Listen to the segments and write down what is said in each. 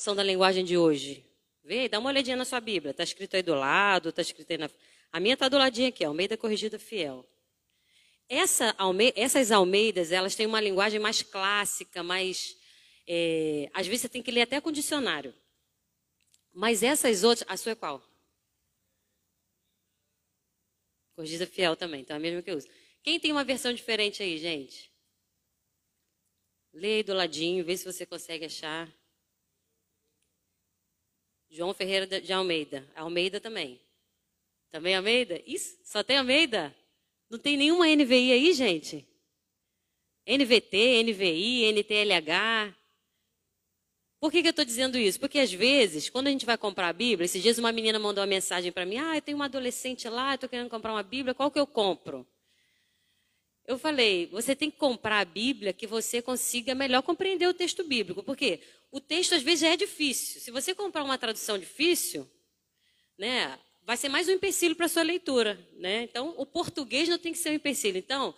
tradução da linguagem de hoje? Vê, dá uma olhadinha na sua Bíblia. Está escrito aí do lado, está escrito aí na. A minha está do ladinho aqui, Almeida Corrigida Fiel. Essa, essas Almeidas, elas têm uma linguagem mais clássica, mais. É, às vezes você tem que ler até com dicionário. Mas essas outras. A sua é qual? Corrigida Fiel também, então é a mesma que eu uso. Quem tem uma versão diferente aí, gente? Lê aí do ladinho, vê se você consegue achar. João Ferreira de Almeida. Almeida também. Também Almeida? Isso? Só tem Almeida? Não tem nenhuma NVI aí, gente? NVT, NVI, NTLH. Por que, que eu estou dizendo isso? Porque às vezes, quando a gente vai comprar a Bíblia, esses dias uma menina mandou uma mensagem para mim: Ah, eu tenho uma adolescente lá, estou querendo comprar uma Bíblia, qual que eu compro? Eu falei, você tem que comprar a Bíblia que você consiga melhor compreender o texto bíblico. Porque o texto às vezes é difícil. Se você comprar uma tradução difícil, né, vai ser mais um empecilho para a sua leitura. Né? Então, o português não tem que ser um empecilho. Então,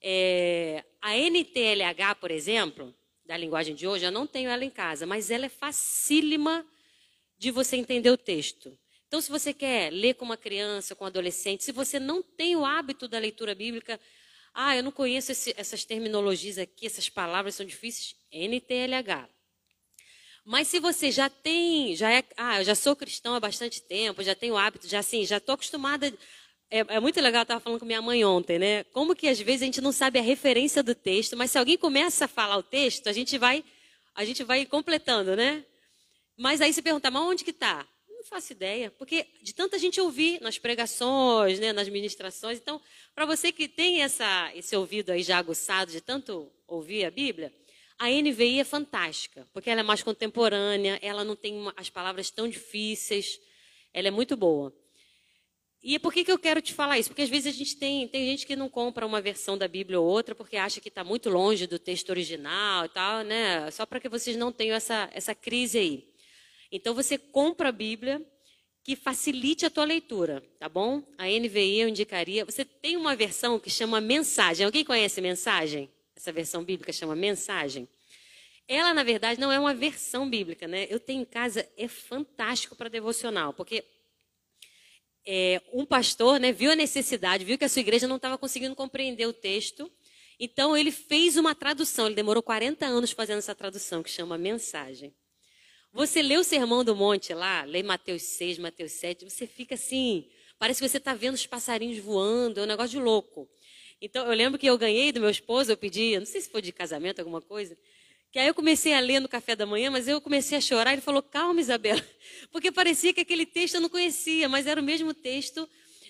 é, a NTLH, por exemplo, da linguagem de hoje, eu não tenho ela em casa, mas ela é facílima de você entender o texto. Então, se você quer ler com uma criança, com um adolescente, se você não tem o hábito da leitura bíblica, ah, eu não conheço esse, essas terminologias aqui, essas palavras são difíceis. NTLH. Mas se você já tem, já é, ah, eu já sou cristão há bastante tempo, já tenho hábito, já assim, já estou acostumada. É, é, muito legal, eu estava falando com minha mãe ontem, né? Como que às vezes a gente não sabe a referência do texto, mas se alguém começa a falar o texto, a gente vai, a gente vai completando, né? Mas aí se pergunta, mas onde que está? Não faço ideia, porque de tanta gente ouvir nas pregações, né, nas ministrações. Então, para você que tem essa, esse ouvido aí já aguçado de tanto ouvir a Bíblia, a NVI é fantástica, porque ela é mais contemporânea, ela não tem as palavras tão difíceis, ela é muito boa. E por que, que eu quero te falar isso? Porque às vezes a gente tem, tem gente que não compra uma versão da Bíblia ou outra porque acha que está muito longe do texto original e tal, né? Só para que vocês não tenham essa, essa crise aí. Então você compra a Bíblia que facilite a tua leitura, tá bom? A NVI eu indicaria. Você tem uma versão que chama Mensagem. Alguém conhece Mensagem? Essa versão bíblica chama Mensagem. Ela, na verdade, não é uma versão bíblica, né? Eu tenho em casa, é fantástico para devocional, porque é, um pastor né, viu a necessidade, viu que a sua igreja não estava conseguindo compreender o texto, então ele fez uma tradução, ele demorou 40 anos fazendo essa tradução, que chama Mensagem. Você lê o Sermão do Monte lá, lê Mateus 6, Mateus 7, você fica assim, parece que você está vendo os passarinhos voando, é um negócio de louco. Então, eu lembro que eu ganhei do meu esposo, eu pedi, não sei se foi de casamento, alguma coisa, que aí eu comecei a ler no café da manhã, mas eu comecei a chorar, ele falou, calma, Isabela, porque parecia que aquele texto eu não conhecia, mas era o mesmo texto,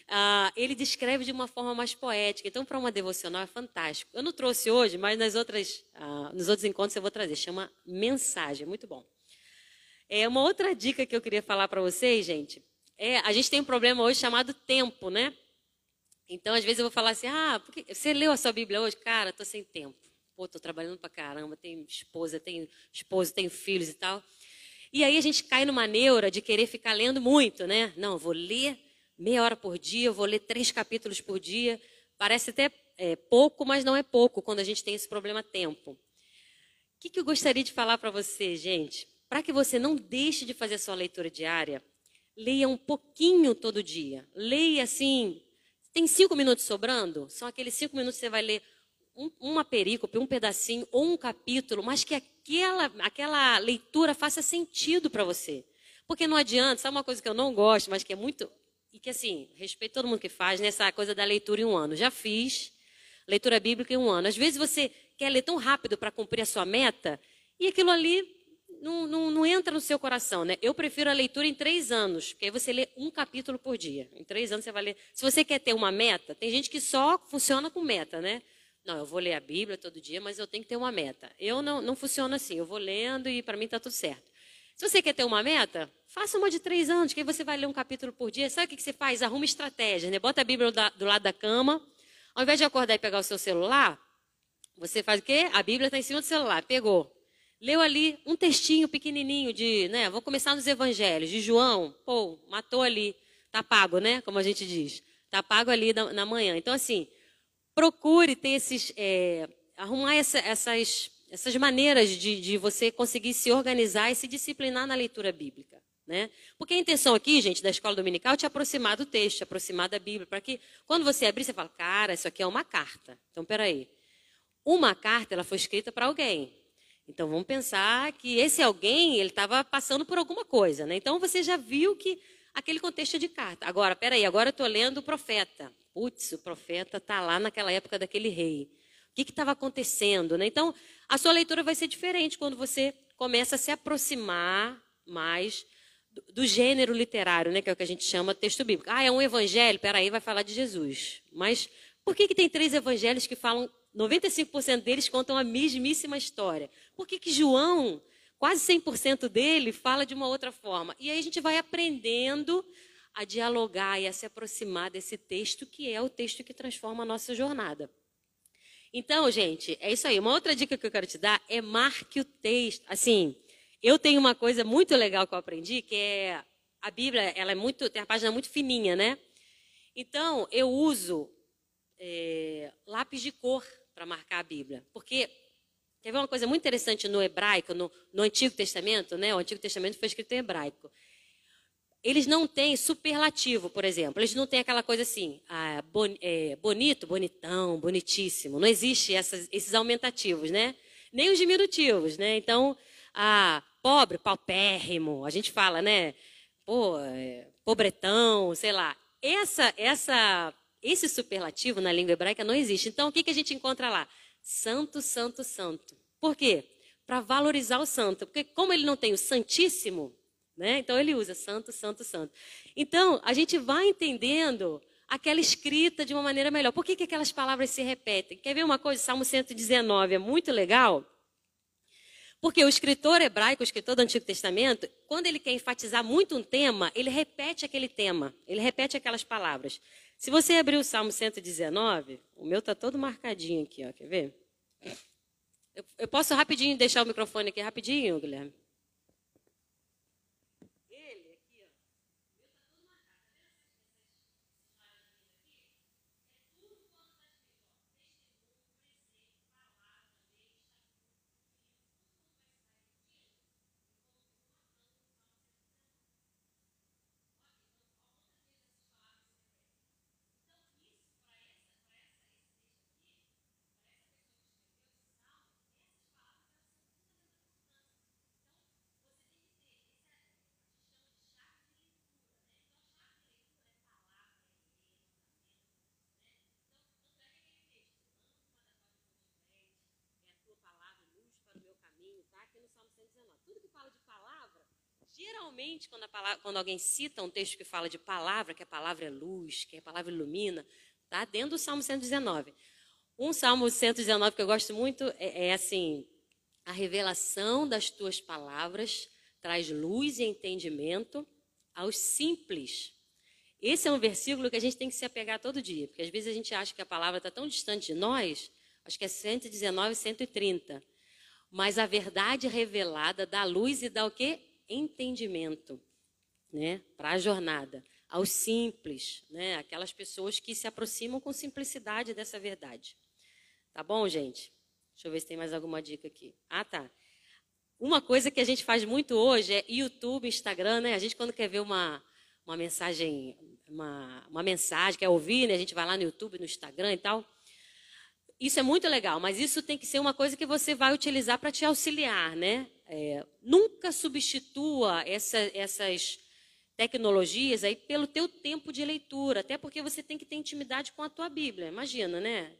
ah, ele descreve de uma forma mais poética. Então, para uma devocional é fantástico. Eu não trouxe hoje, mas nas outras, ah, nos outros encontros eu vou trazer, chama Mensagem, muito bom. É uma outra dica que eu queria falar para vocês, gente. É, a gente tem um problema hoje chamado tempo, né? Então, às vezes eu vou falar assim: ah, porque você leu a sua Bíblia hoje? Cara, estou sem tempo. Pô, estou trabalhando para caramba, tenho esposa, tenho esposo, tenho filhos e tal. E aí a gente cai numa neura de querer ficar lendo muito, né? Não, vou ler meia hora por dia, vou ler três capítulos por dia. Parece até é, pouco, mas não é pouco quando a gente tem esse problema tempo. O que, que eu gostaria de falar para você, gente? para que você não deixe de fazer a sua leitura diária, leia um pouquinho todo dia. Leia assim. Tem cinco minutos sobrando? São aqueles cinco minutos que você vai ler um, uma perícope, um pedacinho ou um capítulo, mas que aquela, aquela leitura faça sentido para você. Porque não adianta, sabe uma coisa que eu não gosto, mas que é muito. E que assim, respeito todo mundo que faz, nessa né, coisa da leitura em um ano. Já fiz leitura bíblica em um ano. Às vezes você quer ler tão rápido para cumprir a sua meta, e aquilo ali não, não, não, entra no seu coração, né? Eu prefiro a leitura em três anos, porque aí você lê um capítulo por dia. Em três anos você vai ler. Se você quer ter uma meta, tem gente que só funciona com meta, né? Não, eu vou ler a Bíblia todo dia, mas eu tenho que ter uma meta. Eu não, não funciono assim, eu vou lendo e para mim está tudo certo. Se você quer ter uma meta, faça uma de três anos, que aí você vai ler um capítulo por dia. Sabe o que você faz? Arruma estratégia, né? Bota a Bíblia do lado da cama. Ao invés de acordar e pegar o seu celular, você faz o quê? A Bíblia está em cima do celular. Pegou leu ali um textinho pequenininho de, né, vou começar nos evangelhos, de João, pô, matou ali, tá pago, né, como a gente diz, tá pago ali na, na manhã. Então, assim, procure ter esses, é, arrumar essa, essas, essas maneiras de, de você conseguir se organizar e se disciplinar na leitura bíblica. Né? Porque a intenção aqui, gente, da escola dominical é te aproximar do texto, te aproximar da Bíblia, para que quando você abrir, você fala, cara, isso aqui é uma carta. Então, peraí. Uma carta, ela foi escrita para alguém. Então, vamos pensar que esse alguém, ele estava passando por alguma coisa. Né? Então, você já viu que aquele contexto de carta. Agora, peraí, agora eu estou lendo o profeta. Putz, o profeta está lá naquela época daquele rei. O que estava acontecendo? Né? Então, a sua leitura vai ser diferente quando você começa a se aproximar mais do, do gênero literário, né, que é o que a gente chama texto bíblico. Ah, é um evangelho? Peraí, vai falar de Jesus. Mas por que, que tem três evangelhos que falam, 95% deles contam a mesmíssima história? Por que, que João, quase 100% dele, fala de uma outra forma? E aí a gente vai aprendendo a dialogar e a se aproximar desse texto que é o texto que transforma a nossa jornada. Então, gente, é isso aí. Uma outra dica que eu quero te dar é marque o texto. Assim, eu tenho uma coisa muito legal que eu aprendi, que é a Bíblia, ela é muito, tem a página muito fininha, né? Então, eu uso é, lápis de cor para marcar a Bíblia. Porque teve uma coisa muito interessante no hebraico, no, no Antigo Testamento, né? O Antigo Testamento foi escrito em hebraico eles não têm superlativo, por exemplo. Eles não têm aquela coisa assim, ah, bon, é, bonito, bonitão, bonitíssimo. Não existe essas, esses aumentativos, né? Nem os diminutivos, né? Então, ah, pobre, paupérrimo. A gente fala, né? Pô, é, pobretão, sei lá. Essa, essa, esse superlativo na língua hebraica não existe. Então, o que, que a gente encontra lá? Santo, santo, santo. Por quê? Para valorizar o santo. Porque como ele não tem o santíssimo, né? Então ele usa santo, santo, santo. Então a gente vai entendendo aquela escrita de uma maneira melhor. Por que, que aquelas palavras se repetem? Quer ver uma coisa? Salmo 119 é muito legal. Porque o escritor hebraico, o escritor do Antigo Testamento, quando ele quer enfatizar muito um tema, ele repete aquele tema, ele repete aquelas palavras. Se você abrir o Salmo 119, o meu está todo marcadinho aqui, ó, quer ver? Eu, eu posso rapidinho deixar o microfone aqui rapidinho, Guilherme? Geralmente, quando, palavra, quando, alguém cita um texto que fala de palavra, que a palavra é luz, que a palavra ilumina, está dentro do Salmo 119. Um Salmo 119 que eu gosto muito é, é assim: a revelação das tuas palavras traz luz e entendimento aos simples. Esse é um versículo que a gente tem que se apegar todo dia, porque às vezes a gente acha que a palavra está tão distante de nós, acho que é 119, 130. Mas a verdade revelada dá luz e dá o quê? entendimento, né, para a jornada, aos simples, né, aquelas pessoas que se aproximam com simplicidade dessa verdade. Tá bom, gente? Deixa eu ver se tem mais alguma dica aqui. Ah, tá. Uma coisa que a gente faz muito hoje é YouTube, Instagram, né? A gente quando quer ver uma, uma mensagem, uma, uma mensagem, quer ouvir, né? A gente vai lá no YouTube, no Instagram e tal. Isso é muito legal, mas isso tem que ser uma coisa que você vai utilizar para te auxiliar, né? É, nunca substitua essa, essas tecnologias aí pelo teu tempo de leitura, até porque você tem que ter intimidade com a tua Bíblia. Imagina, né?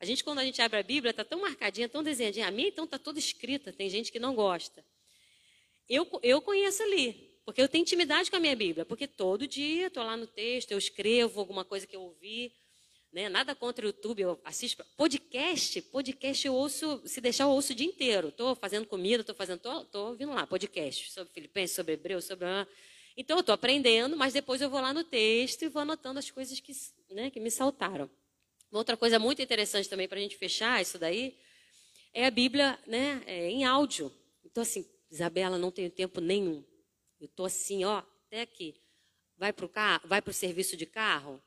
A gente, quando a gente abre a Bíblia, está tão marcadinha, tão desenhadinha. A minha, então, está toda escrita. Tem gente que não gosta. Eu, eu conheço ali, porque eu tenho intimidade com a minha Bíblia. Porque todo dia estou lá no texto, eu escrevo alguma coisa que eu ouvi. Né? Nada contra o YouTube, eu assisto podcast, podcast eu ouço, se deixar eu ouço o dia inteiro. Estou fazendo comida, estou fazendo, estou ouvindo lá podcast sobre Filipenses, sobre Hebreu, sobre então eu estou aprendendo, mas depois eu vou lá no texto e vou anotando as coisas que, né, que me saltaram. Uma outra coisa muito interessante também para a gente fechar isso daí é a Bíblia, né, é, em áudio. Então assim, Isabela, não tenho tempo nenhum. Eu estou assim, ó, até aqui. Vai para o serviço de carro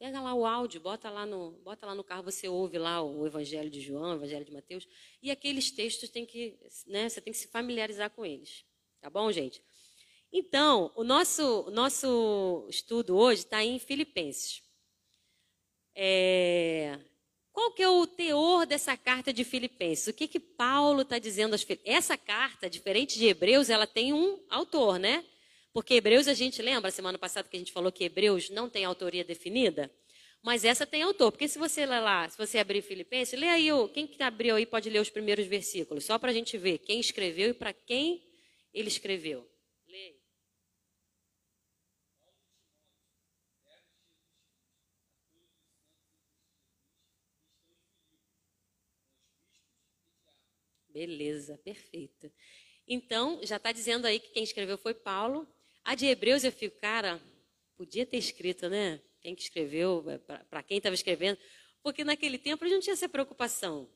Pega lá o áudio, bota lá no, bota lá no carro, você ouve lá o Evangelho de João, o Evangelho de Mateus, e aqueles textos tem que, né, você tem que se familiarizar com eles. Tá bom, gente? Então, o nosso, nosso estudo hoje está em Filipenses. É, qual que é o teor dessa carta de Filipenses? O que que Paulo está dizendo? Essa carta, diferente de Hebreus, ela tem um autor, né? Porque Hebreus, a gente lembra, semana passada que a gente falou que Hebreus não tem autoria definida? Mas essa tem autor. Porque se você ler lá, se você abrir Filipenses, lê aí, quem que abriu aí pode ler os primeiros versículos, só para a gente ver quem escreveu e para quem ele escreveu. Beleza, perfeito. Então, já está dizendo aí que quem escreveu foi Paulo. A de Hebreus eu fico, cara, podia ter escrito, né? Quem que escreveu, é, para quem estava escrevendo. Porque naquele tempo eles não tinha essa preocupação.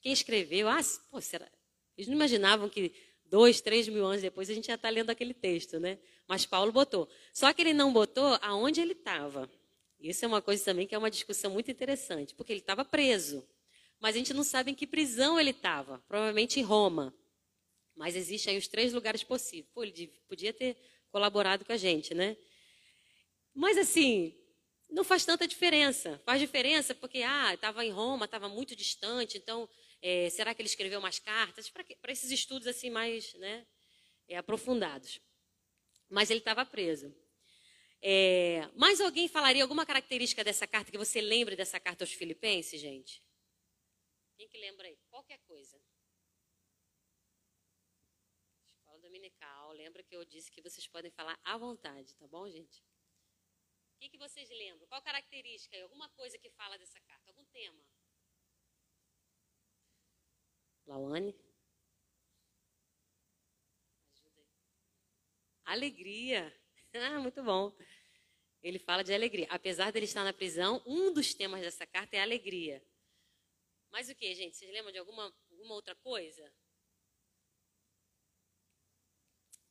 Quem escreveu, ah, pô, será? Eles não imaginavam que dois, três mil anos depois a gente já está lendo aquele texto, né? Mas Paulo botou. Só que ele não botou aonde ele estava. Isso é uma coisa também que é uma discussão muito interessante, porque ele estava preso. Mas a gente não sabe em que prisão ele estava. Provavelmente em Roma. Mas existem aí os três lugares possíveis. Pô, ele podia ter colaborado com a gente, né? Mas assim, não faz tanta diferença. Faz diferença porque, ah, estava em Roma, estava muito distante, então, é, será que ele escreveu mais cartas? Para esses estudos assim mais né, é, aprofundados. Mas ele estava preso. É, mais alguém falaria alguma característica dessa carta que você lembre dessa carta aos Filipenses, gente? Quem que lembra aí? Qualquer coisa. Escola Dominical. Lembra que eu disse que vocês podem falar à vontade, tá bom, gente? O que, que vocês lembram? Qual característica? Alguma coisa que fala dessa carta? Algum tema? Lawane? Ajuda aí. Alegria. Ah, muito bom. Ele fala de alegria. Apesar dele estar na prisão, um dos temas dessa carta é alegria. Mas o que, gente? Vocês lembram de alguma, alguma outra coisa?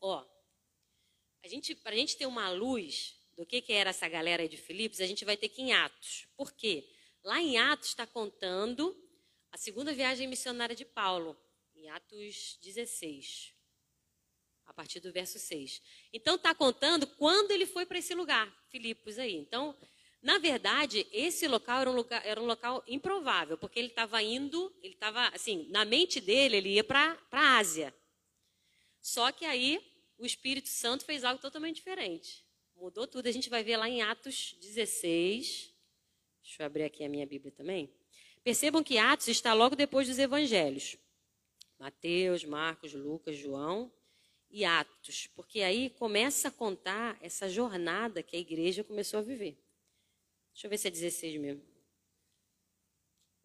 Ó, a gente, para a gente ter uma luz do que, que era essa galera aí de Filipos, a gente vai ter que ir em Atos. Por quê? Lá em Atos está contando a segunda viagem missionária de Paulo, em Atos 16, a partir do verso 6. Então está contando quando ele foi para esse lugar, Filipos aí. Então, na verdade, esse local era um local, era um local improvável, porque ele estava indo, ele estava, assim, na mente dele, ele ia para a Ásia. Só que aí o Espírito Santo fez algo totalmente diferente. Mudou tudo. A gente vai ver lá em Atos 16. Deixa eu abrir aqui a minha Bíblia também. Percebam que Atos está logo depois dos evangelhos. Mateus, Marcos, Lucas, João e Atos. Porque aí começa a contar essa jornada que a igreja começou a viver. Deixa eu ver se é 16 mesmo.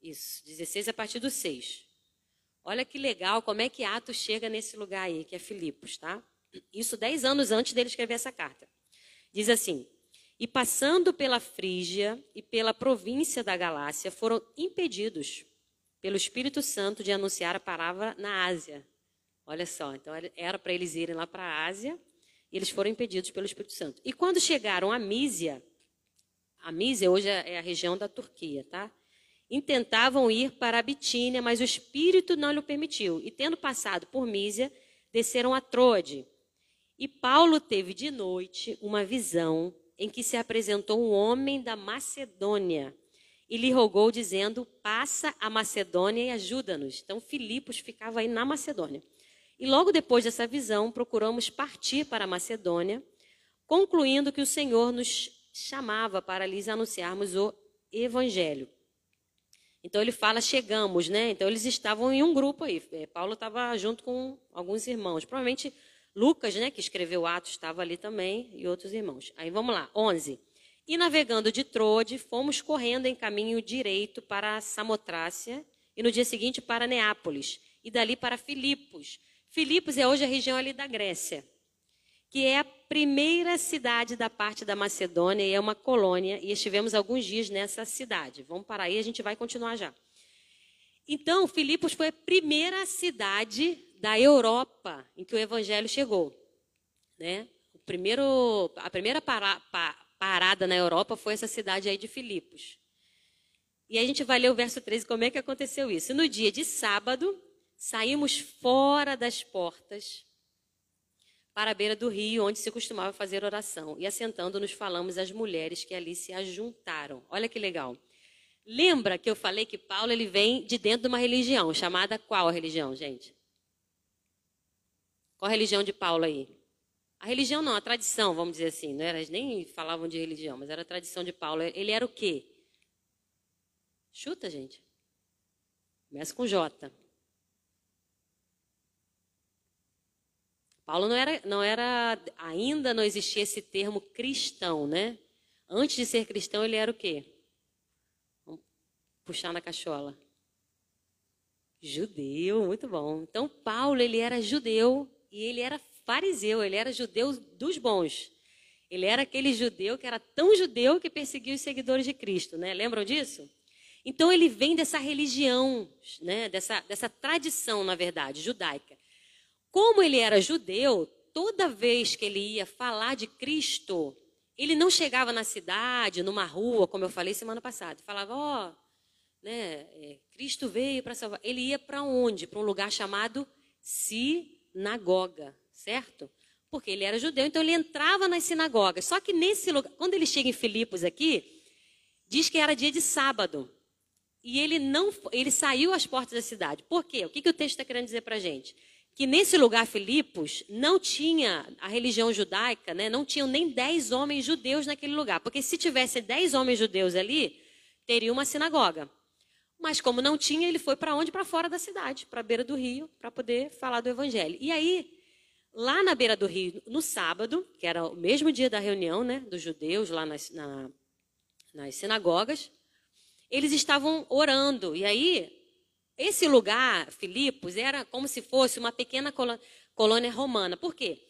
Isso, 16 a partir do 6. Olha que legal como é que Atos chega nesse lugar aí, que é Filipos, tá? Isso dez anos antes dele escrever essa carta. Diz assim: E passando pela Frígia e pela província da Galácia, foram impedidos pelo Espírito Santo de anunciar a palavra na Ásia. Olha só, então era para eles irem lá para a Ásia, e eles foram impedidos pelo Espírito Santo. E quando chegaram a Mísia, a Mísia hoje é, é a região da Turquia, tá? Intentavam ir para a Bitínia, mas o Espírito não lhe permitiu. E tendo passado por Mísia, desceram a Troade. E Paulo teve de noite uma visão em que se apresentou um homem da Macedônia e lhe rogou, dizendo: Passa a Macedônia e ajuda-nos. Então, Filipos ficava aí na Macedônia. E logo depois dessa visão, procuramos partir para a Macedônia, concluindo que o Senhor nos chamava para lhes anunciarmos o Evangelho. Então ele fala, chegamos, né? Então eles estavam em um grupo aí. É, Paulo estava junto com alguns irmãos. Provavelmente Lucas, né, que escreveu Atos, estava ali também, e outros irmãos. Aí vamos lá, 11. E navegando de Trode, fomos correndo em caminho direito para Samotrácia, e no dia seguinte para Neápolis, e dali para Filipos. Filipos é hoje a região ali da Grécia, que é a primeira cidade da parte da Macedônia, e é uma colônia, e estivemos alguns dias nessa cidade. Vamos parar aí, a gente vai continuar já. Então, Filipos foi a primeira cidade da Europa em que o evangelho chegou. Né? O primeiro, a primeira para, pa, parada na Europa foi essa cidade aí de Filipos. E a gente vai ler o verso 13, como é que aconteceu isso. No dia de sábado, saímos fora das portas para a beira do rio, onde se costumava fazer oração. E assentando-nos, falamos às mulheres que ali se ajuntaram. Olha que legal. Lembra que eu falei que Paulo ele vem de dentro de uma religião, chamada qual a religião, gente? Qual a religião de Paulo aí? A religião não, a tradição, vamos dizer assim. Não era, nem falavam de religião, mas era a tradição de Paulo. Ele era o quê? Chuta, gente. Começa com J. Paulo não era, não era, ainda não existia esse termo cristão, né? Antes de ser cristão, ele era o quê? Vamos puxar na cachola. Judeu, muito bom. Então, Paulo, ele era judeu e ele era fariseu, ele era judeu dos bons. Ele era aquele judeu que era tão judeu que perseguia os seguidores de Cristo, né? Lembram disso? Então ele vem dessa religião, né? dessa, dessa tradição, na verdade, judaica. Como ele era judeu, toda vez que ele ia falar de Cristo, ele não chegava na cidade, numa rua, como eu falei semana passada, falava, ó, oh, né, é, Cristo veio para salvar. Ele ia para onde? Para um lugar chamado sinagoga, certo? Porque ele era judeu, então ele entrava nas sinagogas. Só que nesse lugar, quando ele chega em Filipos aqui, diz que era dia de sábado. E ele não, ele saiu às portas da cidade. Por quê? O que, que o texto está querendo dizer para a gente? Que nesse lugar, Filipos, não tinha a religião judaica, né? não tinham nem dez homens judeus naquele lugar. Porque se tivesse dez homens judeus ali, teria uma sinagoga. Mas como não tinha, ele foi para onde? Para fora da cidade, para a beira do rio, para poder falar do evangelho. E aí, lá na beira do rio, no sábado, que era o mesmo dia da reunião né, dos judeus lá nas, na, nas sinagogas, eles estavam orando. E aí, esse lugar, Filipos, era como se fosse uma pequena colônia romana. Por quê?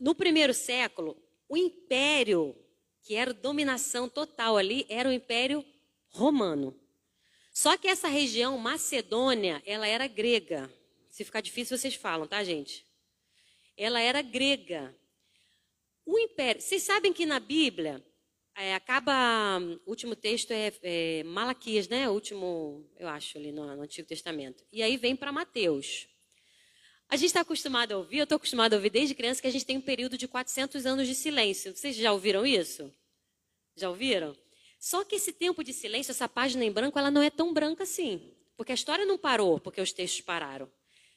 No primeiro século, o império, que era dominação total ali, era o império romano. Só que essa região, Macedônia, ela era grega. Se ficar difícil, vocês falam, tá, gente? Ela era grega. O império. Vocês sabem que na Bíblia, é, acaba, o último texto é, é, Malaquias, né? O último, eu acho, ali no, no Antigo Testamento. E aí vem para Mateus. A gente está acostumado a ouvir, eu estou acostumado a ouvir desde criança que a gente tem um período de 400 anos de silêncio. Vocês já ouviram isso? Já ouviram? Só que esse tempo de silêncio, essa página em branco, ela não é tão branca assim. Porque a história não parou porque os textos pararam.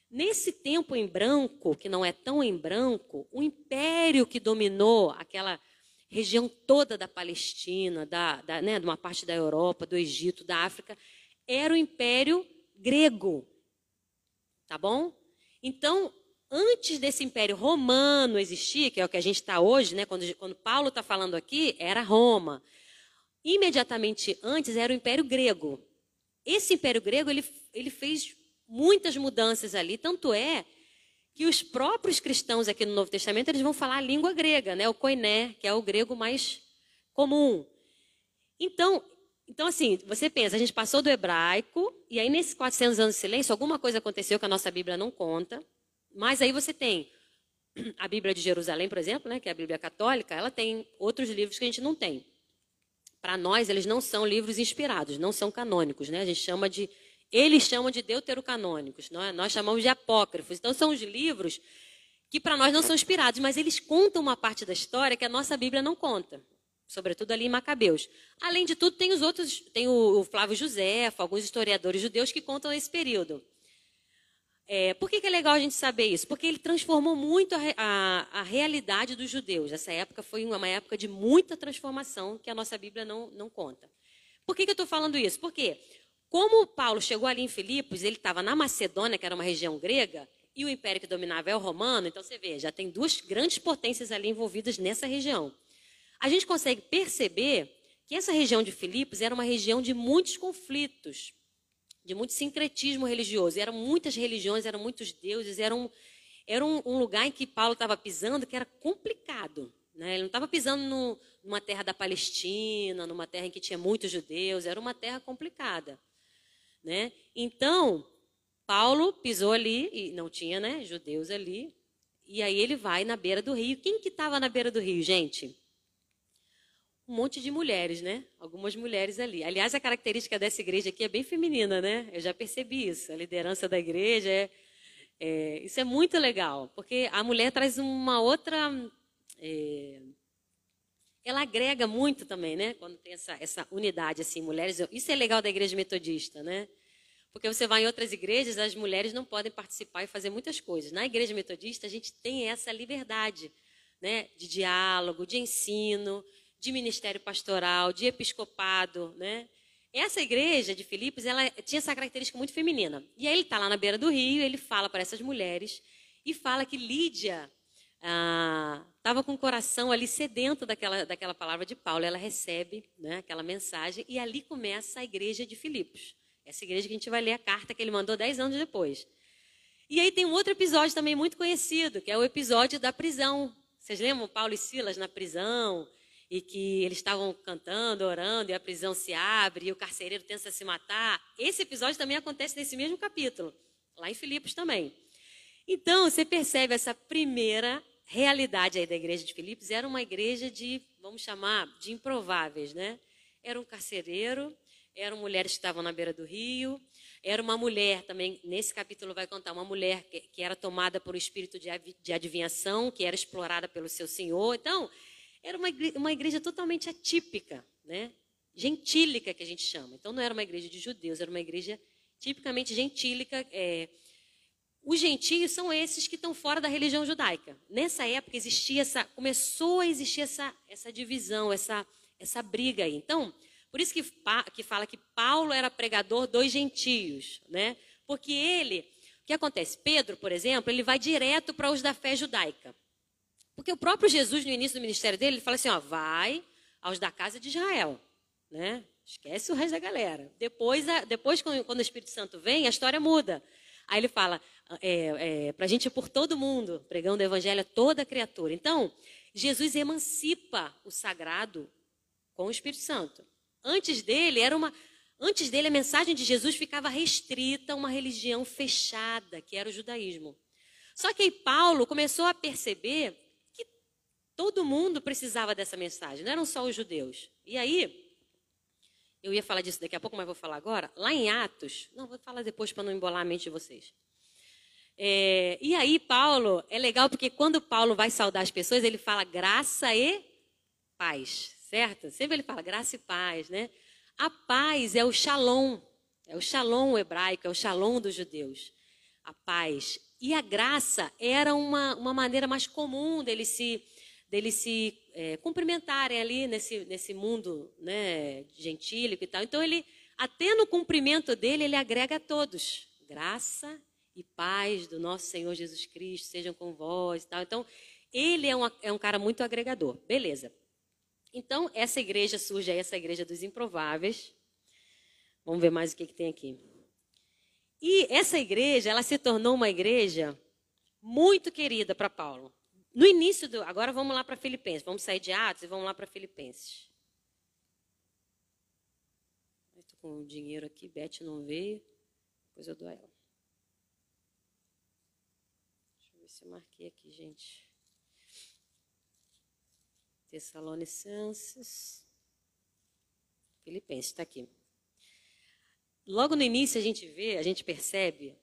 Nesse tempo em branco, que não é tão em branco, o império que dominou aquela região toda da Palestina, da, da, né, de uma parte da Europa, do Egito, da África, era o Império Grego. Tá bom? Então, antes desse Império Romano existir, que é o que a gente está hoje, né, quando, quando Paulo está falando aqui, era Roma. Imediatamente antes era o Império Grego. Esse Império Grego ele, ele fez muitas mudanças ali, tanto é que os próprios cristãos aqui no Novo Testamento eles vão falar a língua grega, né? O koiné, que é o grego mais comum. Então, então assim, você pensa, a gente passou do hebraico e aí nesses 400 anos de silêncio alguma coisa aconteceu que a nossa Bíblia não conta. Mas aí você tem a Bíblia de Jerusalém, por exemplo, né, que é a Bíblia católica, ela tem outros livros que a gente não tem. Para nós, eles não são livros inspirados, não são canônicos, né? A gente chama de eles chamam de deuterocanônicos, é? nós chamamos de apócrifos. Então, são os livros que para nós não são inspirados, mas eles contam uma parte da história que a nossa Bíblia não conta, sobretudo ali em Macabeus. Além de tudo, tem os outros, tem o, Flávio José, alguns historiadores judeus que contam esse período. É, por que, que, é legal a gente saber isso? Porque ele transformou muito a, a, a, realidade dos judeus. Essa época foi uma época de muita transformação que a nossa Bíblia não, não conta. Por que, que eu estou falando isso? Porque como Paulo chegou ali em Filipos, ele estava na Macedônia, que era uma região grega, e o império que dominava é o romano, então você vê, já tem duas grandes potências ali envolvidas nessa região. A gente consegue perceber que essa região de Filipos era uma região de muitos conflitos, de muito sincretismo religioso. Eram muitas religiões, eram muitos deuses, era um, era um, um lugar em que Paulo estava pisando que era complicado. Né? Ele não estava pisando no, numa terra da Palestina, numa terra em que tinha muitos judeus, era uma terra complicada. Né? Então, Paulo pisou ali, e não tinha né, judeus ali, e aí ele vai na beira do rio. Quem que estava na beira do rio, gente? Um monte de mulheres, né? Algumas mulheres ali. Aliás, a característica dessa igreja aqui é bem feminina, né? Eu já percebi isso. A liderança da igreja é, é isso é muito legal, porque a mulher traz uma outra é, ela agrega muito também, né? Quando tem essa, essa unidade, assim, mulheres. Isso é legal da igreja metodista, né? Porque você vai em outras igrejas, as mulheres não podem participar e fazer muitas coisas. Na igreja metodista, a gente tem essa liberdade, né? De diálogo, de ensino, de ministério pastoral, de episcopado, né? Essa igreja de Filipos, ela tinha essa característica muito feminina. E aí ele está lá na beira do rio, ele fala para essas mulheres e fala que Lídia estava ah, com o coração ali sedento daquela, daquela palavra de Paulo. Ela recebe né, aquela mensagem e ali começa a igreja de Filipos. Essa igreja que a gente vai ler a carta que ele mandou dez anos depois. E aí tem um outro episódio também muito conhecido, que é o episódio da prisão. Vocês lembram Paulo e Silas na prisão? E que eles estavam cantando, orando, e a prisão se abre, e o carcereiro tenta se matar. Esse episódio também acontece nesse mesmo capítulo, lá em Filipos também. Então, você percebe essa primeira realidade aí da igreja de Filipos era uma igreja de, vamos chamar, de improváveis, né? Era um carcereiro, eram mulheres que estavam na beira do rio, era uma mulher também, nesse capítulo vai contar, uma mulher que, que era tomada por um espírito de, de, adivinhação, que era explorada pelo seu senhor. Então, era uma igreja, uma igreja totalmente atípica, né? gentílica que a gente chama. Então, não era uma igreja de judeus, era uma igreja tipicamente gentílica, é, os gentios são esses que estão fora da religião judaica. Nessa época existia essa, começou a existir essa, essa divisão, essa, essa briga aí. Então, por isso que, que fala que Paulo era pregador dos gentios, né? Porque ele, o que acontece? Pedro, por exemplo, ele vai direto para os da fé judaica. Porque o próprio Jesus, no início do ministério dele, ele fala assim: ó, vai aos da casa de Israel, né? Esquece o resto da galera. Depois, depois quando o Espírito Santo vem, a história muda. Aí ele fala: é, é, para a gente ir por todo mundo, pregando o evangelho a toda criatura. Então, Jesus emancipa o sagrado com o Espírito Santo. Antes dele, era uma. Antes dele, a mensagem de Jesus ficava restrita a uma religião fechada, que era o judaísmo. Só que aí Paulo começou a perceber todo mundo precisava dessa mensagem, não eram só os judeus. E aí, eu ia falar disso daqui a pouco, mas vou falar agora. Lá em Atos, não, vou falar depois para não embolar a mente de vocês. É, e aí, Paulo, é legal porque quando Paulo vai saudar as pessoas, ele fala graça e paz, certo? Sempre ele fala graça e paz, né? A paz é o shalom, é o shalom hebraico, é o shalom dos judeus. A paz. E a graça era uma, uma maneira mais comum deles se, deles se é, cumprimentarem ali nesse, nesse mundo né, gentílico e tal. Então, ele, até no cumprimento dele, ele agrega a todos. Graça e paz do nosso Senhor Jesus Cristo sejam com vós e tal. Então, ele é, uma, é um cara muito agregador. Beleza. Então, essa igreja surge aí, essa igreja dos improváveis. Vamos ver mais o que, que tem aqui. E essa igreja, ela se tornou uma igreja muito querida para Paulo. No início do. Agora vamos lá para Filipenses. Vamos sair de Atos e vamos lá para Filipenses. Estou com o dinheiro aqui, Beth não veio. Depois eu dou a ela. se eu marquei aqui, gente. Tessalonicenses. Filipenses, está aqui. Logo no início a gente vê, a gente percebe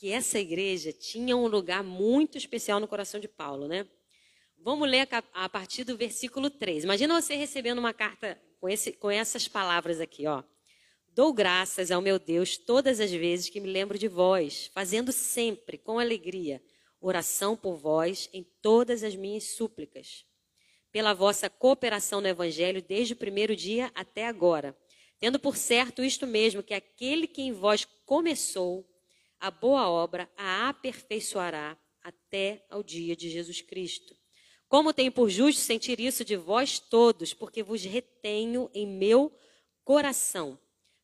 que essa igreja tinha um lugar muito especial no coração de Paulo, né? Vamos ler a partir do versículo 3. Imagina você recebendo uma carta com, esse, com essas palavras aqui, ó. Dou graças ao meu Deus todas as vezes que me lembro de vós, fazendo sempre, com alegria, oração por vós em todas as minhas súplicas, pela vossa cooperação no Evangelho desde o primeiro dia até agora, tendo por certo isto mesmo, que aquele que em vós começou a boa obra a aperfeiçoará até ao dia de Jesus Cristo. Como tenho por justo sentir isso de vós todos, porque vos retenho em meu coração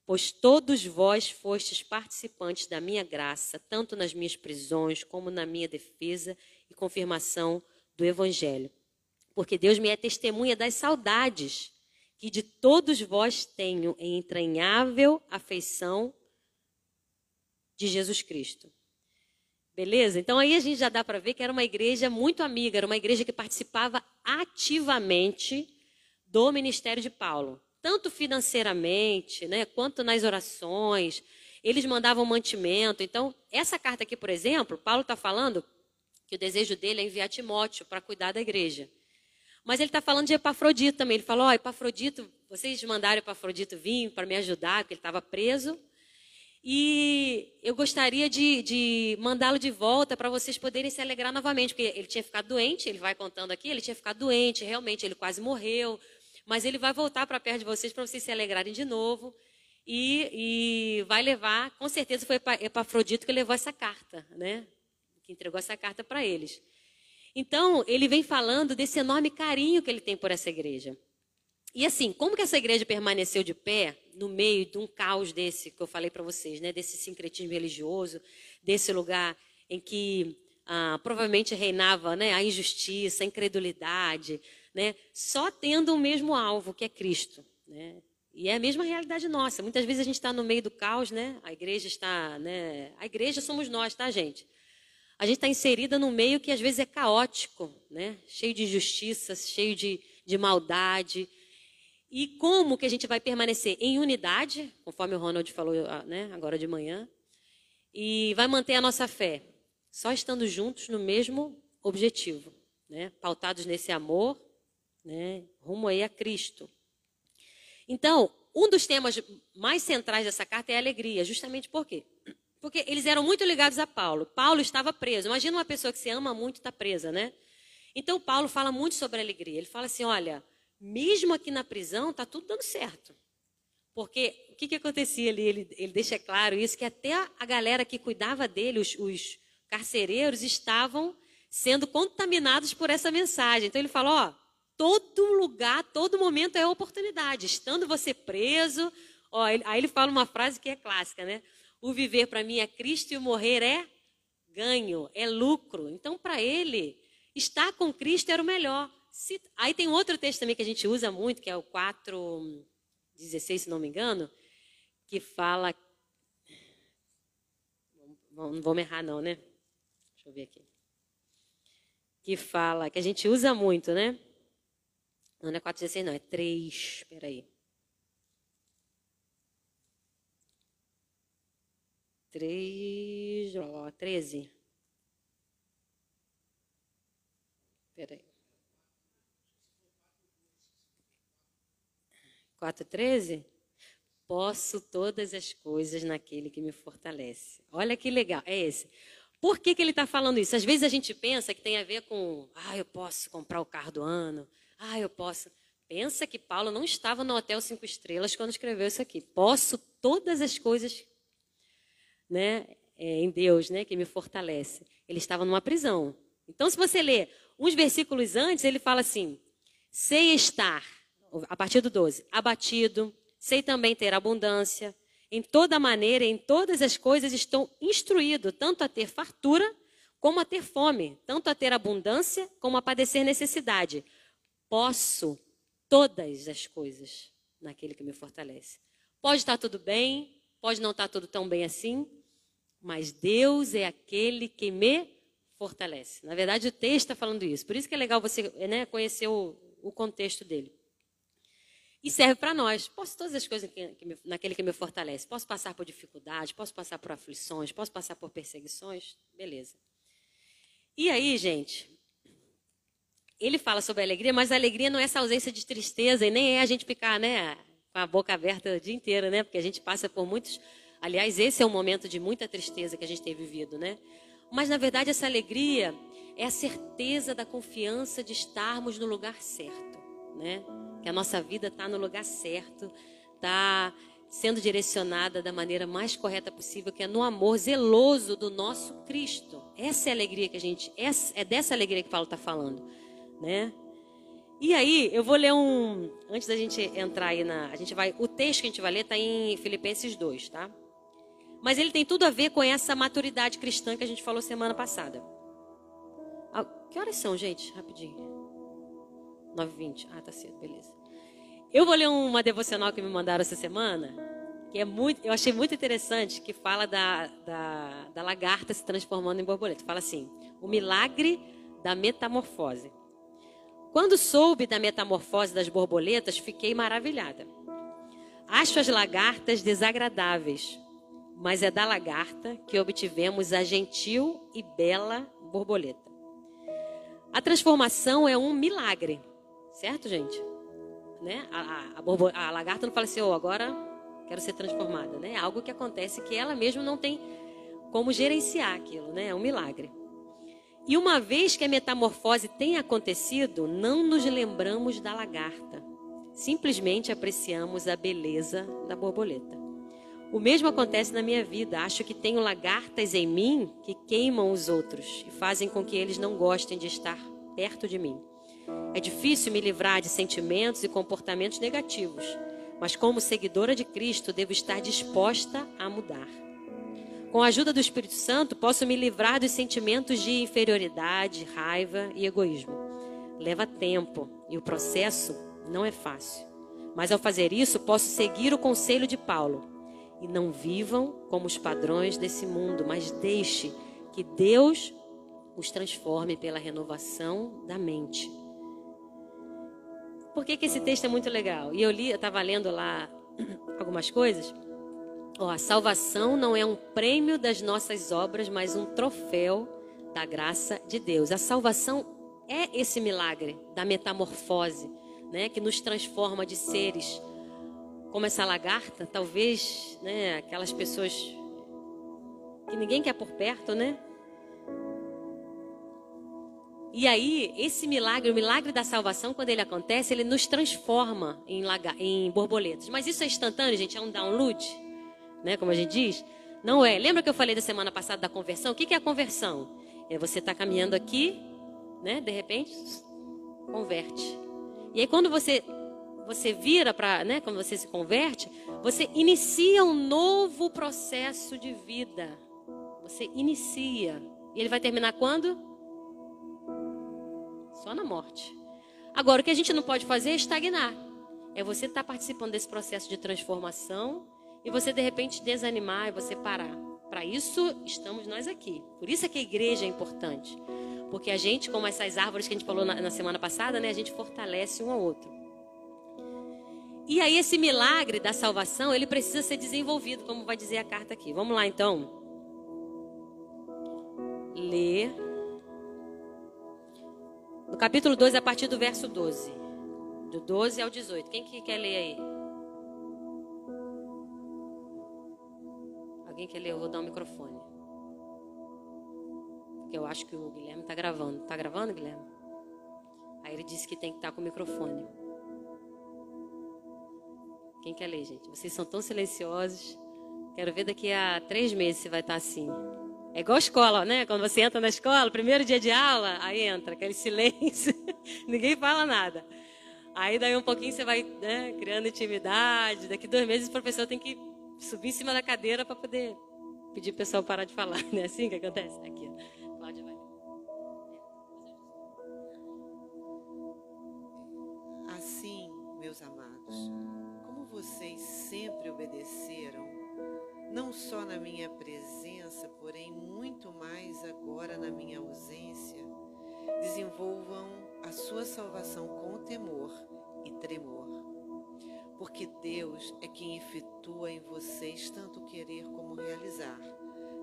pois todos vós fostes participantes da minha graça, tanto nas minhas prisões como na minha defesa e confirmação do Evangelho. Porque Deus me é testemunha das saudades que de todos vós tenho em entranhável afeição de Jesus Cristo. Beleza? Então aí a gente já dá para ver que era uma igreja muito amiga, era uma igreja que participava ativamente do ministério de Paulo, tanto financeiramente, né, quanto nas orações. Eles mandavam mantimento. Então, essa carta aqui, por exemplo, Paulo está falando que o desejo dele é enviar Timóteo para cuidar da igreja. Mas ele está falando de Epafrodito também. Ele falou: Ó, oh, Epafrodito, vocês mandaram Epafrodito vir para me ajudar, porque ele estava preso. E eu gostaria de, de mandá-lo de volta para vocês poderem se alegrar novamente, porque ele tinha ficado doente, ele vai contando aqui, ele tinha ficado doente, realmente, ele quase morreu. Mas ele vai voltar para perto de vocês para vocês se alegrarem de novo. E, e vai levar, com certeza foi Epafrodito que levou essa carta, né? Que entregou essa carta para eles. Então, ele vem falando desse enorme carinho que ele tem por essa igreja. E assim, como que essa igreja permaneceu de pé no meio de um caos desse que eu falei para vocês, né? Desse sincretismo religioso, desse lugar em que ah, provavelmente reinava né, a injustiça, a incredulidade, né? Só tendo o mesmo alvo, que é Cristo, né? E é a mesma realidade nossa. Muitas vezes a gente está no meio do caos, né? A igreja está, né? A igreja somos nós, tá, gente? a gente está inserida num meio que às vezes é caótico, né? cheio de injustiças, cheio de, de maldade. E como que a gente vai permanecer em unidade, conforme o Ronald falou ah, né, agora de manhã, e vai manter a nossa fé? Só estando juntos no mesmo objetivo, né? pautados nesse amor, né? rumo aí a Cristo. Então, um dos temas mais centrais dessa carta é a alegria, justamente por quê? Porque eles eram muito ligados a Paulo. Paulo estava preso. Imagina uma pessoa que se ama muito está presa, né? Então Paulo fala muito sobre alegria. Ele fala assim: olha, mesmo aqui na prisão está tudo dando certo. Porque o que, que acontecia ali? Ele, ele deixa claro isso, que até a galera que cuidava dele, os, os carcereiros, estavam sendo contaminados por essa mensagem. Então ele fala: ó, todo lugar, todo momento é oportunidade. Estando você preso, ó, ele, aí ele fala uma frase que é clássica, né? O viver para mim é Cristo e o morrer é ganho, é lucro. Então, para ele, estar com Cristo era o melhor. Se, aí tem outro texto também que a gente usa muito, que é o 4,16, se não me engano, que fala. Não vou me errar, não, né? Deixa eu ver aqui. Que fala, que a gente usa muito, né? Não, não é 4,16, não, é 3. Peraí. 3, ó, 13. Peraí. 4,13? Posso todas as coisas naquele que me fortalece. Olha que legal, é esse. Por que, que ele está falando isso? Às vezes a gente pensa que tem a ver com, ah, eu posso comprar o carro do ano, ah, eu posso. Pensa que Paulo não estava no Hotel Cinco Estrelas quando escreveu isso aqui. Posso todas as coisas né, é, em Deus, né, que me fortalece. Ele estava numa prisão. Então, se você ler uns versículos antes, ele fala assim: sei estar a partir do 12, abatido, sei também ter abundância. Em toda maneira, em todas as coisas, estou instruído, tanto a ter fartura como a ter fome, tanto a ter abundância como a padecer necessidade. Posso todas as coisas naquele que me fortalece. Pode estar tudo bem, pode não estar tudo tão bem assim, mas Deus é aquele que me fortalece. Na verdade, o texto está falando isso. Por isso que é legal você né, conhecer o, o, contexto dele. E serve para nós. Posso todas as coisas que, que me, naquele que me fortalece. Posso passar por dificuldades, posso passar por aflições, posso passar por perseguições. Beleza. E aí, gente, ele fala sobre a alegria, mas a alegria não é essa ausência de tristeza e nem é a gente ficar né, com a boca aberta o dia inteiro, né? Porque a gente passa por muitos Aliás, esse é um momento de muita tristeza que a gente tem vivido, né? Mas na verdade essa alegria é a certeza da confiança de estarmos no lugar certo, né? Que a nossa vida está no lugar certo, está sendo direcionada da maneira mais correta possível, que é no amor zeloso do nosso Cristo. Essa é a alegria que a gente, é dessa alegria que Paulo está falando, né? E aí, eu vou ler um, antes da gente entrar aí na, a gente vai, o texto que a gente vai ler está em Filipenses 2, tá? Mas ele tem tudo a ver com essa maturidade cristã que a gente falou semana passada. Ah, que horas são, gente? Rapidinho. 9h20. Ah, tá cedo, beleza. Eu vou ler uma devocional que me mandaram essa semana, que é muito, eu achei muito interessante, que fala da, da, da lagarta se transformando em borboleta. Fala assim: o milagre da metamorfose. Quando soube da metamorfose das borboletas, fiquei maravilhada. Acho as lagartas desagradáveis, mas é da lagarta que obtivemos a gentil e bela borboleta. A transformação é um milagre, certo, gente? Né? A, a, a, a lagarta não fala assim, oh, agora quero ser transformada. Né? É algo que acontece que ela mesma não tem como gerenciar aquilo, né? É um milagre. E uma vez que a metamorfose tem acontecido, não nos lembramos da lagarta. Simplesmente apreciamos a beleza da borboleta. O mesmo acontece na minha vida. Acho que tenho lagartas em mim que queimam os outros e fazem com que eles não gostem de estar perto de mim. É difícil me livrar de sentimentos e comportamentos negativos, mas como seguidora de Cristo, devo estar disposta a mudar. Com a ajuda do Espírito Santo, posso me livrar dos sentimentos de inferioridade, raiva e egoísmo. Leva tempo e o processo não é fácil. Mas ao fazer isso, posso seguir o conselho de Paulo e não vivam como os padrões desse mundo, mas deixe que Deus os transforme pela renovação da mente. Por que, que esse texto é muito legal? E eu li, eu estava lendo lá algumas coisas. Oh, a salvação não é um prêmio das nossas obras, mas um troféu da graça de Deus. A salvação é esse milagre da metamorfose, né, que nos transforma de seres como essa lagarta, talvez, né, aquelas pessoas que ninguém quer por perto, né? E aí, esse milagre, o milagre da salvação, quando ele acontece, ele nos transforma em, lagar, em borboletas. Mas isso é instantâneo, gente? É um download, né? Como a gente diz? Não é. Lembra que eu falei da semana passada da conversão? O que é a conversão? É você estar tá caminhando aqui, né? De repente, converte. E aí, quando você você vira para, né, quando você se converte, você inicia um novo processo de vida. Você inicia. E ele vai terminar quando? Só na morte. Agora, o que a gente não pode fazer é estagnar. É você estar tá participando desse processo de transformação e você de repente desanimar e você parar. Para isso estamos nós aqui. Por isso é que a igreja é importante. Porque a gente, como essas árvores que a gente falou na, na semana passada, né, a gente fortalece um ao outro. E aí esse milagre da salvação, ele precisa ser desenvolvido, como vai dizer a carta aqui. Vamos lá então. Ler. No capítulo 2, a partir do verso 12. Do 12 ao 18. Quem que quer ler aí? Alguém quer ler? Eu vou dar o um microfone. Porque eu acho que o Guilherme está gravando. Está gravando, Guilherme? Aí ele disse que tem que estar tá com o microfone. Quem quer ler, gente? Vocês são tão silenciosos. Quero ver daqui a três meses se vai estar assim. É igual escola, né? Quando você entra na escola, primeiro dia de aula, aí entra aquele silêncio, ninguém fala nada. Aí daí um pouquinho você vai né, criando intimidade. Daqui dois meses o professor tem que subir em cima da cadeira para poder pedir o pessoal parar de falar. Não é assim que acontece? Aqui, Cláudia vai. Assim, meus amados vocês sempre obedeceram, não só na minha presença, porém muito mais agora na minha ausência, desenvolvam a sua salvação com temor e tremor. Porque Deus é quem efetua em vocês tanto querer como realizar,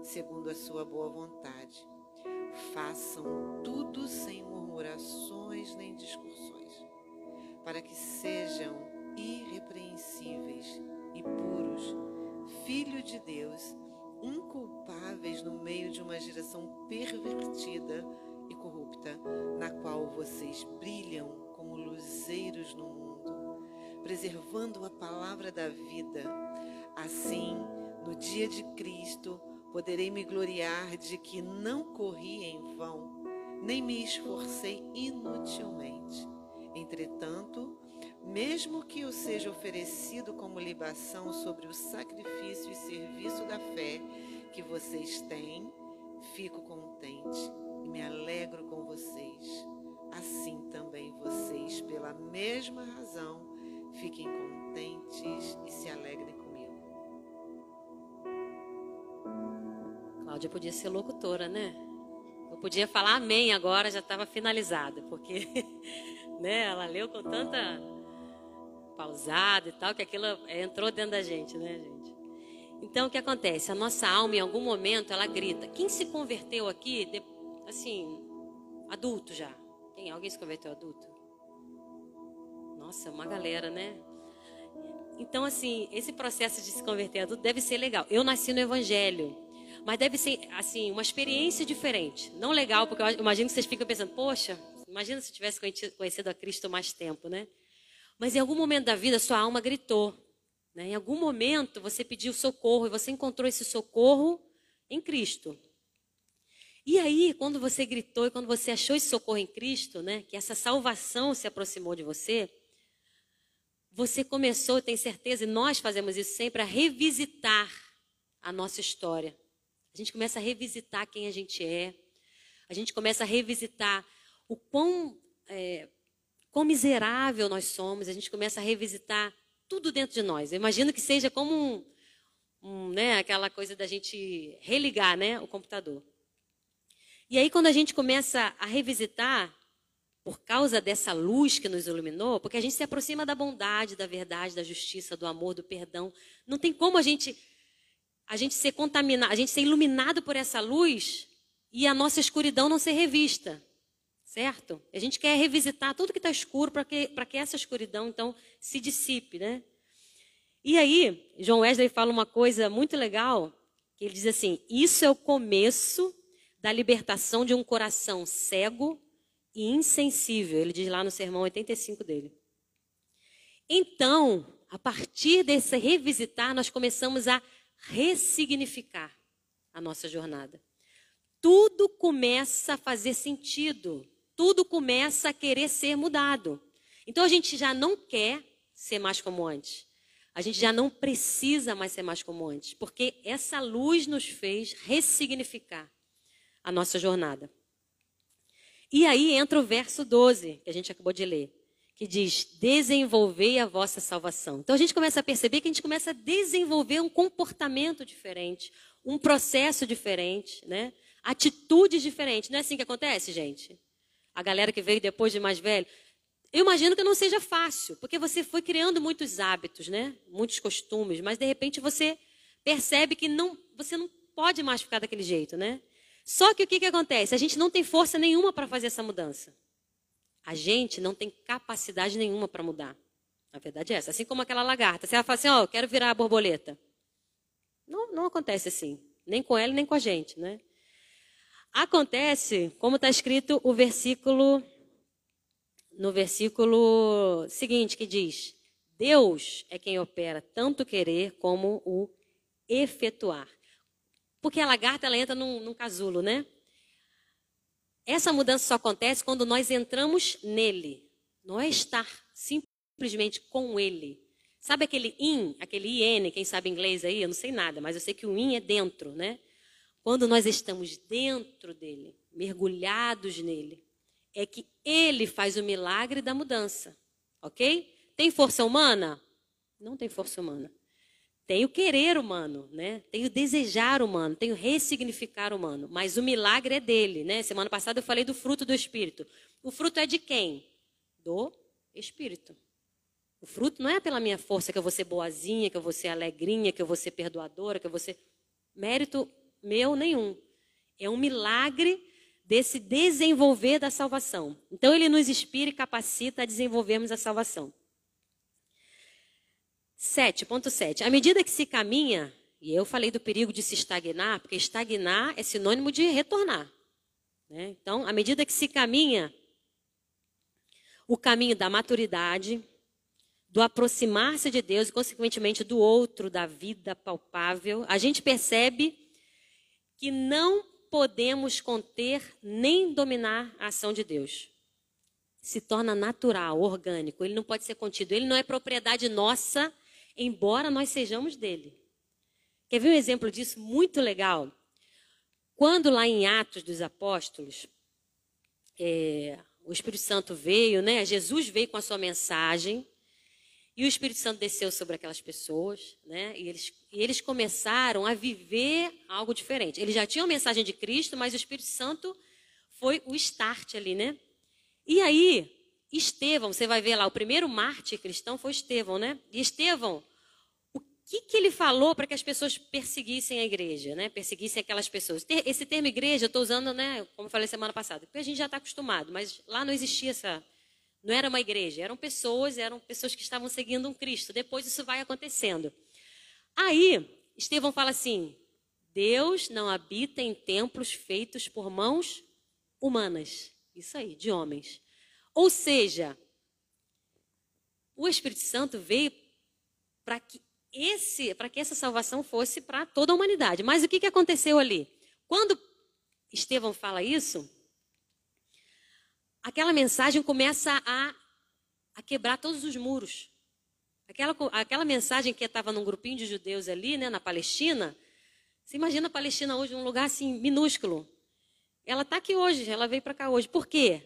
segundo a sua boa vontade. Façam tudo sem murmurações nem discussões, para que sejam irrepreensíveis e puros, filho de Deus, inculpáveis no meio de uma geração pervertida e corrupta, na qual vocês brilham como luzeiros no mundo, preservando a palavra da vida. Assim, no dia de Cristo, poderei me gloriar de que não corri em vão, nem me esforcei inutilmente. Entretanto, mesmo que o seja oferecido como libação sobre o sacrifício e serviço da fé que vocês têm, fico contente e me alegro com vocês. Assim também vocês, pela mesma razão, fiquem contentes e se alegrem comigo. Cláudia podia ser locutora, né? Eu podia falar amém agora, já estava finalizada, porque né? Ela leu com tanta pausada e tal, que aquilo entrou dentro da gente, né, gente? Então, o que acontece? A nossa alma, em algum momento, ela grita. Quem se converteu aqui, assim, adulto já? Quem? Alguém se converteu adulto? Nossa, uma galera, né? Então, assim, esse processo de se converter adulto deve ser legal. Eu nasci no Evangelho, mas deve ser, assim, uma experiência diferente. Não legal, porque eu imagino que vocês ficam pensando, poxa, imagina se eu tivesse conhecido a Cristo mais tempo, né? Mas em algum momento da vida, sua alma gritou. Né? Em algum momento, você pediu socorro e você encontrou esse socorro em Cristo. E aí, quando você gritou e quando você achou esse socorro em Cristo, né, que essa salvação se aproximou de você, você começou, tem certeza, e nós fazemos isso sempre, a revisitar a nossa história. A gente começa a revisitar quem a gente é. A gente começa a revisitar o quão, é, quão miserável nós somos. A gente começa a revisitar tudo dentro de nós. Eu imagino que seja como um, um, né, aquela coisa da gente religar né, o computador. E aí, quando a gente começa a revisitar, por causa dessa luz que nos iluminou, porque a gente se aproxima da bondade, da verdade, da justiça, do amor, do perdão. Não tem como a gente a gente ser contaminado, a gente ser iluminado por essa luz e a nossa escuridão não ser revista. Certo? A gente quer revisitar tudo que está escuro para que, que essa escuridão, então, se dissipe, né? E aí, João Wesley fala uma coisa muito legal, que ele diz assim: Isso é o começo da libertação de um coração cego e insensível. Ele diz lá no sermão 85 dele. Então, a partir desse revisitar, nós começamos a ressignificar a nossa jornada. Tudo começa a fazer sentido, tudo começa a querer ser mudado. Então a gente já não quer ser mais como antes. A gente já não precisa mais ser mais como antes, porque essa luz nos fez ressignificar a nossa jornada. E aí entra o verso 12, que a gente acabou de ler, que diz: desenvolvei a vossa salvação. Então a gente começa a perceber que a gente começa a desenvolver um comportamento diferente, um processo diferente, né? atitudes diferentes. Não é assim que acontece, gente? A galera que veio depois de mais velho. Eu imagino que não seja fácil, porque você foi criando muitos hábitos, né? Muitos costumes, mas de repente você percebe que não, você não pode mais ficar daquele jeito, né? Só que o que, que acontece? A gente não tem força nenhuma para fazer essa mudança. A gente não tem capacidade nenhuma para mudar. A verdade é essa. Assim como aquela lagarta. Se ela fala assim, ó, oh, quero virar a borboleta. Não, não acontece assim. Nem com ela, nem com a gente, né? Acontece, como está escrito o versículo, no versículo seguinte, que diz: Deus é quem opera tanto querer como o efetuar. Porque a lagarta ela entra num, num casulo, né? Essa mudança só acontece quando nós entramos nele. Não é estar simplesmente com ele. Sabe aquele in, aquele in, quem sabe inglês aí? Eu não sei nada, mas eu sei que o in é dentro, né? Quando nós estamos dentro dele, mergulhados nele, é que ele faz o milagre da mudança. Ok? Tem força humana? Não tem força humana. Tem o querer humano, né? Tem o desejar humano, tem o ressignificar humano. Mas o milagre é dele, né? Semana passada eu falei do fruto do Espírito. O fruto é de quem? Do Espírito. O fruto não é pela minha força que eu vou ser boazinha, que eu vou ser alegrinha, que eu vou ser perdoadora, que eu vou ser. Mérito meu nenhum. É um milagre desse desenvolver da salvação. Então ele nos inspira e capacita a desenvolvermos a salvação. 7.7. À medida que se caminha, e eu falei do perigo de se estagnar, porque estagnar é sinônimo de retornar. Né? Então, à medida que se caminha o caminho da maturidade, do aproximar-se de Deus e, consequentemente, do outro, da vida palpável, a gente percebe que não podemos conter nem dominar a ação de Deus. Se torna natural, orgânico, ele não pode ser contido, ele não é propriedade nossa embora nós sejamos dele. Quer ver um exemplo disso muito legal? Quando lá em Atos dos Apóstolos, é, o Espírito Santo veio, né? Jesus veio com a sua mensagem e o Espírito Santo desceu sobre aquelas pessoas, né? E eles, e eles começaram a viver algo diferente. Eles já tinham a mensagem de Cristo, mas o Espírito Santo foi o start ali, né? E aí, Estevão, você vai ver lá, o primeiro mártir cristão foi Estevão, né? E Estevão, o que, que ele falou para que as pessoas perseguissem a igreja, né? Perseguissem aquelas pessoas. Esse termo igreja eu estou usando, né? Como eu falei semana passada, porque a gente já está acostumado, mas lá não existia essa. Não era uma igreja, eram pessoas, eram pessoas que estavam seguindo um Cristo. Depois isso vai acontecendo. Aí, Estevão fala assim: Deus não habita em templos feitos por mãos humanas. Isso aí, de homens. Ou seja, o Espírito Santo veio para que esse, para que essa salvação fosse para toda a humanidade. Mas o que, que aconteceu ali? Quando Estevão fala isso, aquela mensagem começa a, a quebrar todos os muros. Aquela, aquela mensagem que estava num grupinho de judeus ali, né, na Palestina. Você imagina a Palestina hoje, um lugar assim minúsculo. Ela está aqui hoje, ela veio para cá hoje. Por quê?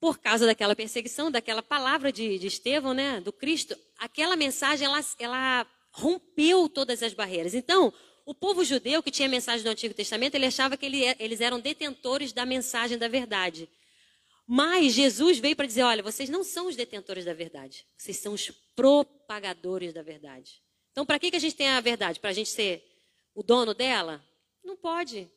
por causa daquela perseguição, daquela palavra de, de Estevão, né, do Cristo, aquela mensagem ela, ela rompeu todas as barreiras. Então, o povo judeu que tinha a mensagem do Antigo Testamento, ele achava que ele, eles eram detentores da mensagem da verdade. Mas Jesus veio para dizer: olha, vocês não são os detentores da verdade, vocês são os propagadores da verdade. Então, para que, que a gente tem a verdade? Para a gente ser o dono dela? Não pode.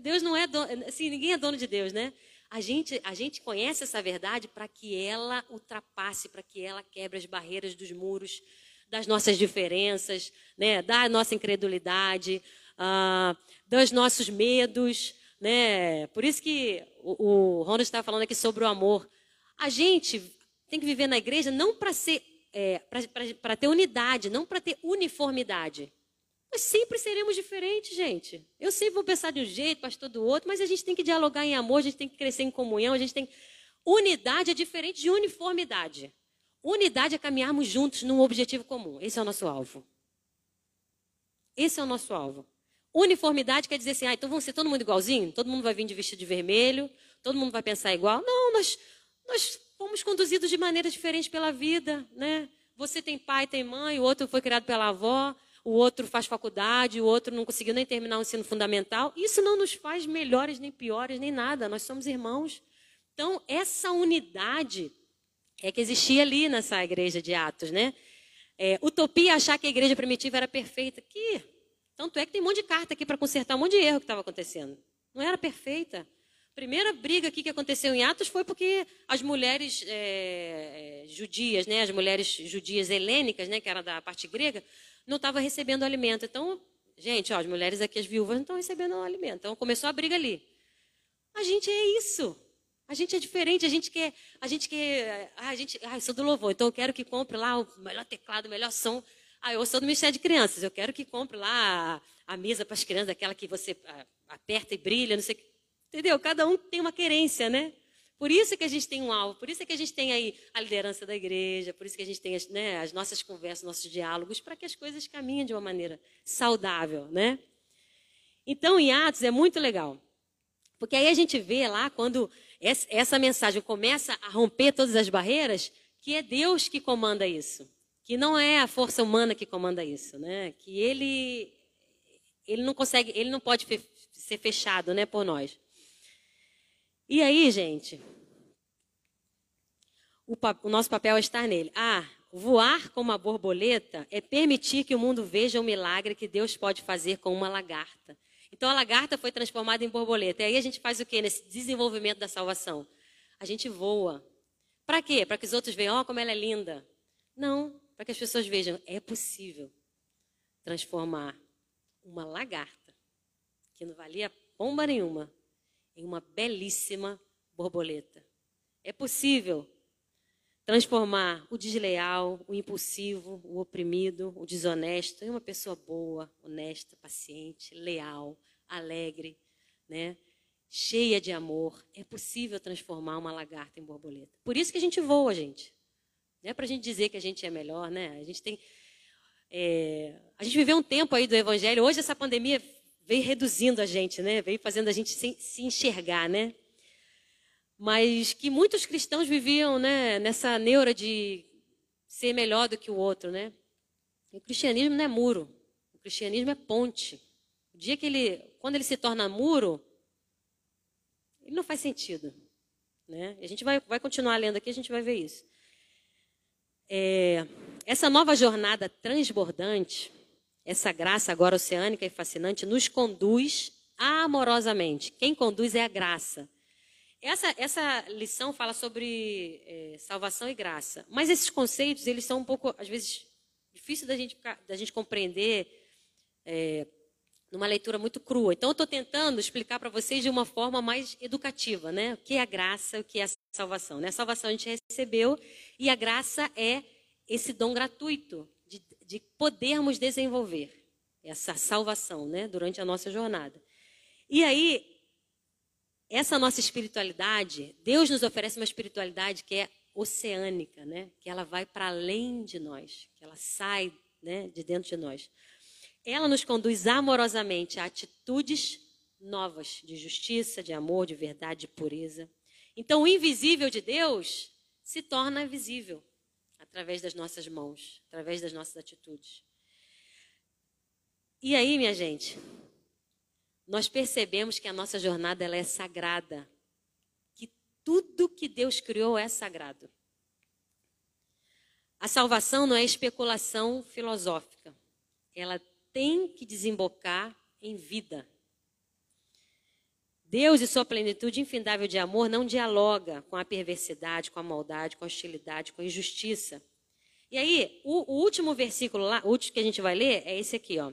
Deus não é dono, assim, ninguém é dono de Deus, né? A gente, a gente conhece essa verdade para que ela ultrapasse, para que ela quebre as barreiras dos muros das nossas diferenças, né, da nossa incredulidade, ah, dos nossos medos. Né? Por isso que o, o Ronald estava falando aqui sobre o amor. A gente tem que viver na igreja não para ser é, para ter unidade, não para ter uniformidade. Nós sempre seremos diferentes, gente. Eu sempre vou pensar de um jeito, pastor do outro, mas a gente tem que dialogar em amor, a gente tem que crescer em comunhão, a gente tem. Unidade é diferente de uniformidade. Unidade é caminharmos juntos num objetivo comum. Esse é o nosso alvo. Esse é o nosso alvo. Uniformidade quer dizer assim, ah, então ser todo mundo igualzinho? Todo mundo vai vir de vestido de vermelho? Todo mundo vai pensar igual? Não, nós, nós fomos conduzidos de maneira diferente pela vida, né? Você tem pai, tem mãe, o outro foi criado pela avó, o outro faz faculdade, o outro não conseguiu nem terminar o ensino fundamental. Isso não nos faz melhores, nem piores, nem nada. Nós somos irmãos. Então, essa unidade é que existia ali nessa igreja de Atos, né? É, utopia achar que a igreja primitiva era perfeita. Que, tanto é que tem um monte de carta aqui para consertar um monte de erro que estava acontecendo. Não era perfeita. A primeira briga aqui que aconteceu em Atos foi porque as mulheres é, é judias, né, as mulheres judias helênicas, né, que era da parte grega, não estava recebendo alimento. Então, gente, ó, as mulheres aqui, as viúvas, não estão recebendo alimento. Então começou a briga ali. A gente é isso. A gente é diferente, a gente quer, a gente quer, a gente, eu sou do louvor, então eu quero que compre lá o melhor teclado, o melhor som. Ah, eu sou do Ministério de Crianças, eu quero que compre lá a, mesa para as crianças, aquela que você ah, aperta e brilha, não sei, entendeu? Cada um tem uma querência, né? Por isso que a gente tem um alvo, por isso que a gente tem aí a liderança da igreja, por isso que a gente tem as, né, as nossas conversas, nossos diálogos, para que as coisas caminhem de uma maneira saudável, né? Então, em Atos é muito legal. Porque aí a gente vê lá, quando essa mensagem começa a romper todas as barreiras, que é Deus que comanda isso. Que não é a força humana que comanda isso, né? Que ele, ele não consegue, ele não pode ser fechado, né, por nós. E aí, gente, o, o, nosso papel é estar nele. Ah, voar como uma borboleta é permitir que o mundo veja o milagre que Deus pode fazer com uma lagarta. Então a lagarta foi transformada em borboleta. E aí a gente faz o quê nesse desenvolvimento da salvação? A gente voa. Para quê? Para que os outros vejam, ó, oh, como ela é linda. Não, para que as pessoas vejam, é possível transformar uma lagarta, que não valia pomba nenhuma, em uma belíssima borboleta. É possível transformar o desleal, o impulsivo, o oprimido, o desonesto em uma pessoa boa, honesta, paciente, leal, alegre, né? cheia de amor. É possível transformar uma lagarta em borboleta. Por isso que a gente voa, gente. Não é para a gente dizer que a gente é melhor, né? A gente tem. É, a gente viveu um tempo aí do Evangelho. Hoje essa pandemia veio reduzindo a gente, né? Veio fazendo a gente se, se enxergar, né? Mas que muitos cristãos viviam, né? Nessa neura de ser melhor do que o outro, né? O cristianismo não é muro. O cristianismo é ponte. O dia que ele, quando ele se torna muro, ele não faz sentido. Né? A gente vai, vai continuar lendo aqui, a gente vai ver isso. É, essa nova jornada transbordante, essa graça agora oceânica e fascinante, nos conduz amorosamente. Quem conduz é a graça. Essa, essa lição fala sobre é, salvação e graça. Mas esses conceitos, eles são um pouco, às vezes, difíceis da gente, da gente compreender é, numa leitura muito crua. Então, eu estou tentando explicar para vocês de uma forma mais educativa, né? O que é a graça, o que é a salvação. Né? A salvação a gente recebeu e a graça é esse dom gratuito de, de podermos desenvolver essa salvação, né? Durante a nossa jornada. E aí, essa nossa espiritualidade, Deus nos oferece uma espiritualidade que é oceânica, né? Que ela vai para além de nós, que ela sai, né, de dentro de nós ela nos conduz amorosamente a atitudes novas de justiça, de amor, de verdade, de pureza. Então, o invisível de Deus se torna visível através das nossas mãos, através das nossas atitudes. E aí, minha gente, nós percebemos que a nossa jornada ela é sagrada, que tudo que Deus criou é sagrado. A salvação não é especulação filosófica. Ela tem que desembocar em vida. Deus e sua plenitude infindável de amor não dialoga com a perversidade, com a maldade, com a hostilidade, com a injustiça. E aí, o, o último versículo lá, o último que a gente vai ler é esse aqui, ó.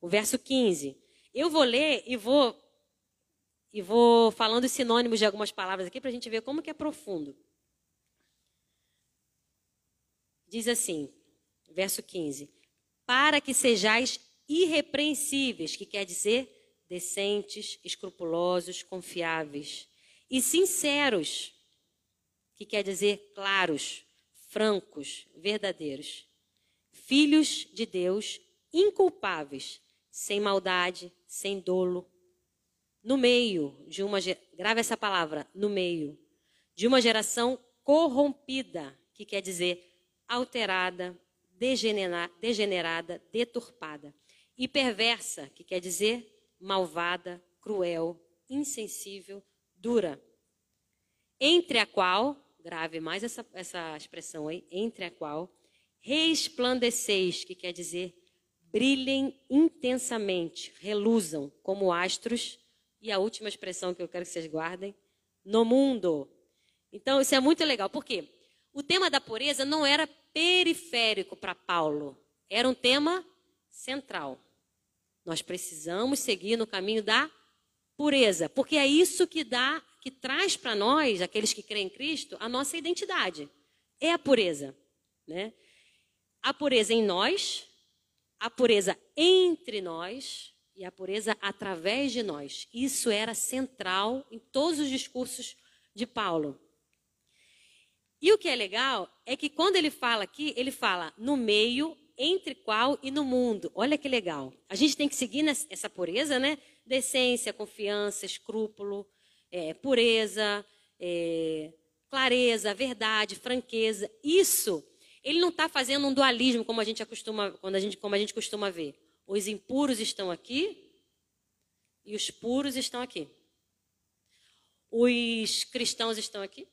O verso 15. Eu vou ler e vou e vou falando os sinônimos de algumas palavras aqui para a gente ver como que é profundo. Diz assim, verso 15: para que sejais irrepreensíveis, que quer dizer decentes, escrupulosos, confiáveis, e sinceros, que quer dizer claros, francos, verdadeiros, filhos de Deus, inculpáveis, sem maldade, sem dolo, no meio de uma grave essa palavra, no meio de uma geração corrompida, que quer dizer alterada, degenerada, deturpada. E perversa, que quer dizer malvada, cruel, insensível, dura. Entre a qual, grave mais essa, essa expressão aí, entre a qual, resplandeceis, que quer dizer brilhem intensamente, reluzam como astros. E a última expressão que eu quero que vocês guardem, no mundo. Então, isso é muito legal. Por quê? O tema da pureza não era periférico para Paulo, era um tema central. Nós precisamos seguir no caminho da pureza, porque é isso que dá, que traz para nós, aqueles que creem em Cristo, a nossa identidade. É a pureza, né? A pureza em nós, a pureza entre nós e a pureza através de nós. Isso era central em todos os discursos de Paulo. E o que é legal é que quando ele fala aqui, ele fala no meio, entre qual e no mundo. Olha que legal. A gente tem que seguir essa pureza, né? Decência, confiança, escrúpulo, é, pureza, é, clareza, verdade, franqueza. Isso, ele não está fazendo um dualismo como a gente acostuma, quando a gente, como a gente costuma ver. Os impuros estão aqui e os puros estão aqui. Os cristãos estão aqui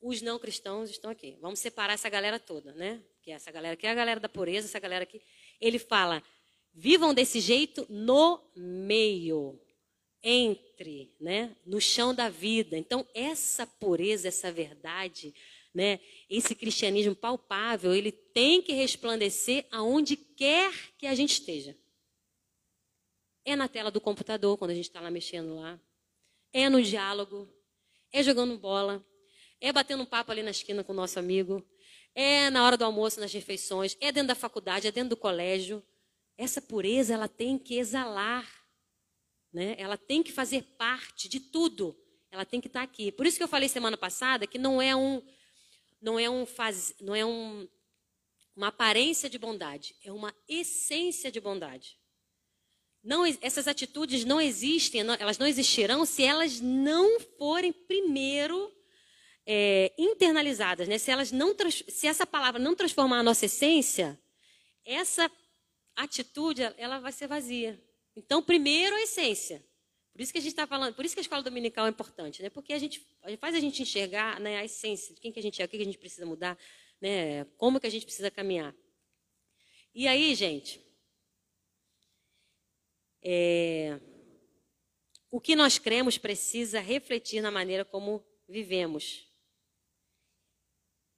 os não cristãos estão aqui. Vamos separar essa galera toda, né? Que essa galera aqui é a galera da pureza, essa galera aqui. Ele fala: vivam desse jeito no meio, entre, né? No chão da vida. Então, essa pureza, essa verdade, né? Esse cristianismo palpável, ele tem que resplandecer aonde quer que a gente esteja. É na tela do computador, quando a gente está lá mexendo lá. É no diálogo. É jogando bola é batendo um papo ali na esquina com o nosso amigo, é na hora do almoço, nas refeições, é dentro da faculdade, é dentro do colégio. Essa pureza ela tem que exalar, né? Ela tem que fazer parte de tudo. Ela tem que estar aqui. Por isso que eu falei semana passada que não é um não é um faz, não é um, uma aparência de bondade, é uma essência de bondade. Não, essas atitudes não existem, elas não existirão se elas não forem primeiro é, internalizadas, né? se, elas não, se essa palavra não transformar a nossa essência, essa atitude ela vai ser vazia. Então, primeiro a essência, Por isso que a gente está falando, por isso que a escola dominical é importante, né? Porque a gente faz a gente enxergar né, a essência de quem que a gente é, o que a gente precisa mudar, né? Como que a gente precisa caminhar. E aí, gente, é, o que nós cremos precisa refletir na maneira como vivemos.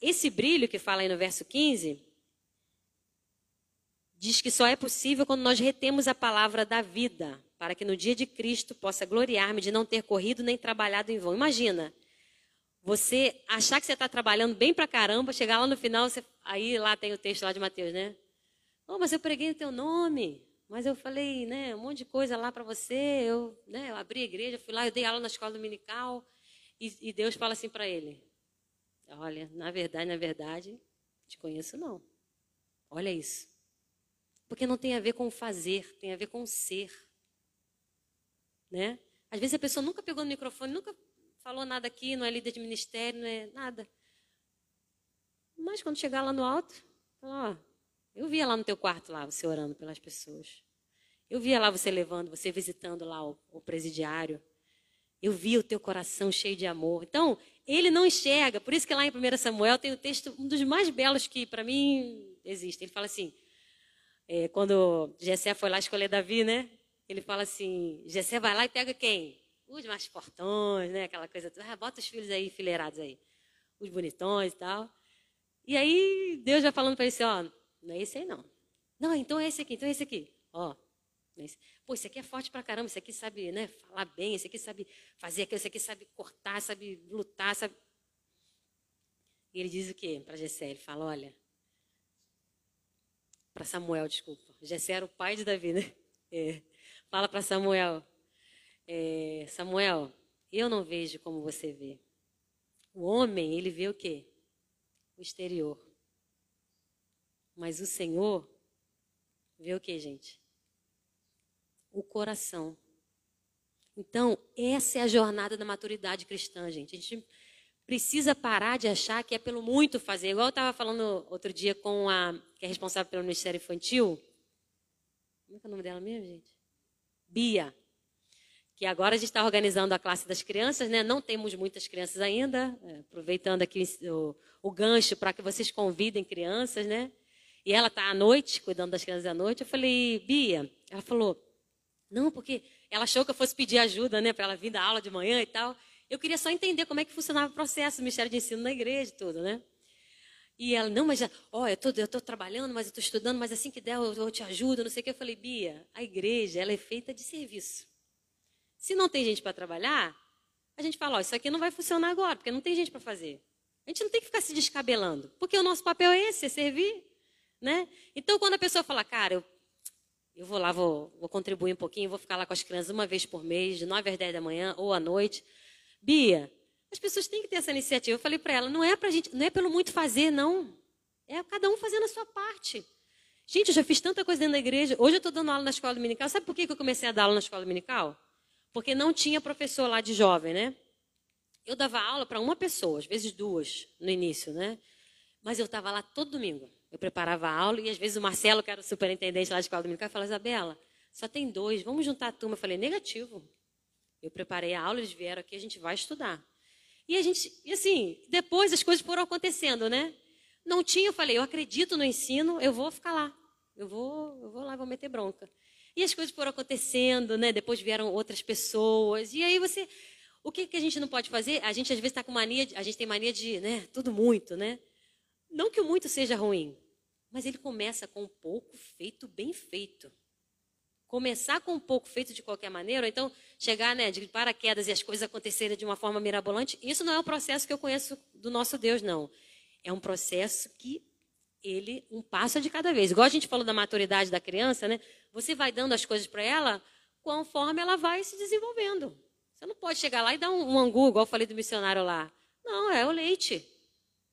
Esse brilho que fala aí no verso 15 diz que só é possível quando nós retemos a palavra da vida, para que no dia de Cristo possa gloriar-me de não ter corrido nem trabalhado em vão. Imagina, você achar que você está trabalhando bem pra caramba, chegar lá no final, você, aí lá tem o texto lá de Mateus, né? Oh, mas eu preguei o teu nome, mas eu falei, né, um monte de coisa lá para você, eu, né, eu abri a igreja, fui lá, eu dei aula na escola dominical, e, e Deus fala assim para ele, olha, na verdade, na verdade, te conheço não. Olha isso. Porque não tem a ver com fazer, tem a ver com ser. Né? Às vezes a pessoa nunca pegou no microfone, nunca falou nada aqui, não é líder de ministério, não é nada. Mas quando chegar lá no alto, fala, ó, eu via lá no teu quarto lá, você orando pelas pessoas. Eu via lá você levando, você visitando lá o, o presidiário. Eu vi o teu coração cheio de amor. Então, ele não enxerga. Por isso que lá em 1 Samuel tem o texto, um dos mais belos que para mim existe. Ele fala assim: é, quando Jessé foi lá escolher Davi, né? Ele fala assim: Jessé vai lá e pega quem? Os mais portões, né? Aquela coisa. Ah, bota os filhos aí enfileirados aí. Os bonitões e tal. E aí Deus vai falando para ele assim: ó, não é esse aí não. Não, então é esse aqui, então é esse aqui. Ó. Pô, esse aqui é forte pra caramba, esse aqui sabe né, falar bem, esse aqui sabe fazer aquilo, esse aqui sabe cortar, sabe lutar, sabe. E ele diz o quê para Jessé? Ele fala: olha, para Samuel, desculpa. Jessé era o pai de Davi, né? É. Fala para Samuel. É, Samuel, eu não vejo como você vê. O homem, ele vê o quê? O exterior. Mas o Senhor vê o quê, gente? O coração. Então, essa é a jornada da maturidade cristã, gente. A gente precisa parar de achar que é pelo muito fazer. Igual eu estava falando outro dia com a que é responsável pelo Ministério Infantil. Como é, que é o nome dela mesmo, gente? Bia. Que agora a gente está organizando a classe das crianças, né? Não temos muitas crianças ainda. É, aproveitando aqui o, o gancho para que vocês convidem crianças, né? E ela está à noite, cuidando das crianças à noite. Eu falei, Bia, ela falou, não, porque ela achou que eu fosse pedir ajuda, né? Para ela vir da aula de manhã e tal. Eu queria só entender como é que funcionava o processo do Ministério de Ensino na igreja e tudo, né? E ela, não, mas já, ó, eu estou trabalhando, mas eu estou estudando, mas assim que der eu, eu te ajudo, não sei o que. Eu falei, Bia, a igreja, ela é feita de serviço. Se não tem gente para trabalhar, a gente fala, ó, isso aqui não vai funcionar agora, porque não tem gente para fazer. A gente não tem que ficar se descabelando, porque o nosso papel é esse, é servir, né? Então, quando a pessoa fala, cara, eu, eu vou lá, vou, vou contribuir um pouquinho, vou ficar lá com as crianças uma vez por mês, de 9 às 10 da manhã ou à noite, Bia, as pessoas têm que ter essa iniciativa. Eu falei para ela, não é pra gente, não é pelo muito fazer, não. É cada um fazendo a sua parte. Gente, eu já fiz tanta coisa dentro da igreja. Hoje eu estou dando aula na escola dominical. Sabe por que eu comecei a dar aula na escola dominical? Porque não tinha professor lá de jovem, né? Eu dava aula para uma pessoa, às vezes duas, no início, né? Mas eu estava lá todo domingo. Eu preparava a aula e às vezes o Marcelo, que era o superintendente lá da escola dominical, falava, Isabela, só tem dois, vamos juntar a turma. Eu falei, negativo. Eu preparei a aula, eles vieram aqui, a gente vai estudar. E a gente, e assim, depois as coisas foram acontecendo, né? Não tinha, eu falei, eu acredito no ensino, eu vou ficar lá. Eu vou, eu vou lá, vou meter bronca. E as coisas foram acontecendo, né? Depois vieram outras pessoas. E aí você, o que, que a gente não pode fazer? A gente às vezes está com mania, a gente tem mania de, né? Tudo muito, né? Não que o muito seja ruim, mas ele começa com um pouco feito bem feito começar com um pouco feito de qualquer maneira, ou então chegar né, de paraquedas e as coisas acontecerem de uma forma mirabolante, isso não é o processo que eu conheço do nosso Deus, não. É um processo que ele, um passo de cada vez. Igual a gente falou da maturidade da criança, né? Você vai dando as coisas para ela conforme ela vai se desenvolvendo. Você não pode chegar lá e dar um, um angu, igual eu falei do missionário lá. Não, é o leite.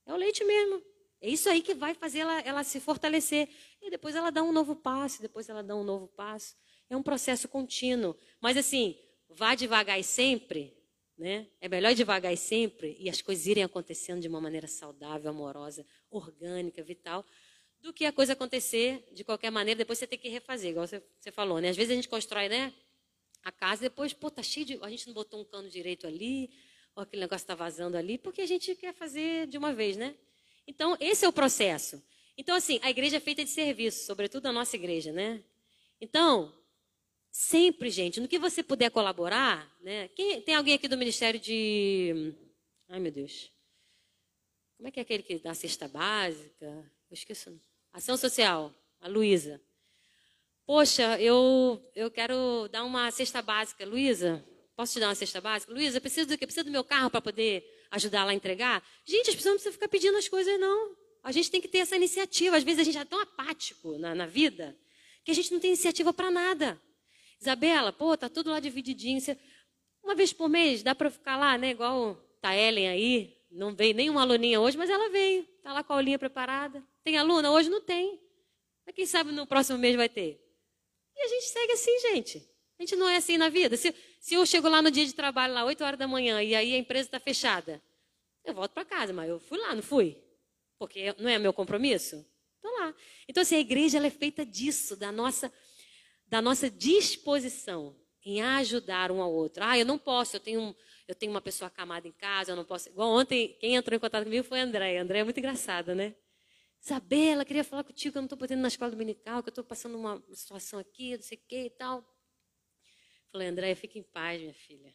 É o leite mesmo. É isso aí que vai fazer ela, ela se fortalecer. E depois ela dá um novo passo, depois ela dá um novo passo. É um processo contínuo. Mas assim, vá devagar e sempre, né? É melhor devagar e sempre e as coisas irem acontecendo de uma maneira saudável, amorosa, orgânica, vital, do que a coisa acontecer de qualquer maneira, depois você tem que refazer, igual você, você falou, né? Às vezes a gente constrói, né? a casa, depois, pô, tá cheio de. A gente não botou um cano direito ali, ou aquele negócio está vazando ali, porque a gente quer fazer de uma vez, né? Então, esse é o processo. Então, assim, a igreja é feita de serviço, sobretudo a nossa igreja, né? Então, sempre, gente, no que você puder colaborar, né? Quem, tem alguém aqui do Ministério de. Ai, meu Deus. Como é que é aquele que dá cesta básica? Eu esqueci. Ação Social, a Luísa. Poxa, eu, eu quero dar uma cesta básica. Luísa, posso te dar uma cesta básica? Luísa, preciso do quê? Preciso do meu carro para poder ajudar lá a entregar? Gente, as pessoas não precisam ficar pedindo as coisas, não. A gente tem que ter essa iniciativa. Às vezes a gente é tão apático na, na vida que a gente não tem iniciativa para nada. Isabela, pô, tá tudo lá divididinho. Uma vez por mês, dá para ficar lá, né? Igual tá Ellen aí. Não veio nenhuma aluninha hoje, mas ela veio. Tá lá com a aulinha preparada. Tem aluna? Hoje não tem. Mas quem sabe no próximo mês vai ter. E a gente segue assim, gente. A gente não é assim na vida. Se, se eu chego lá no dia de trabalho, lá 8 horas da manhã, e aí a empresa está fechada, eu volto para casa, mas eu fui lá, não fui? Porque não é meu compromisso? Estou lá. Então, assim, a igreja é feita disso, da nossa, da nossa disposição em ajudar um ao outro. Ah, eu não posso, eu tenho, eu tenho uma pessoa acamada em casa, eu não posso. Igual ontem, quem entrou em contato comigo foi a Andréia. A Andréia é muito engraçada, né? Isabela, queria falar contigo que eu não estou podendo na escola dominical, que eu estou passando uma situação aqui, não sei o que e tal. Falei, Andréia, fique em paz, minha filha.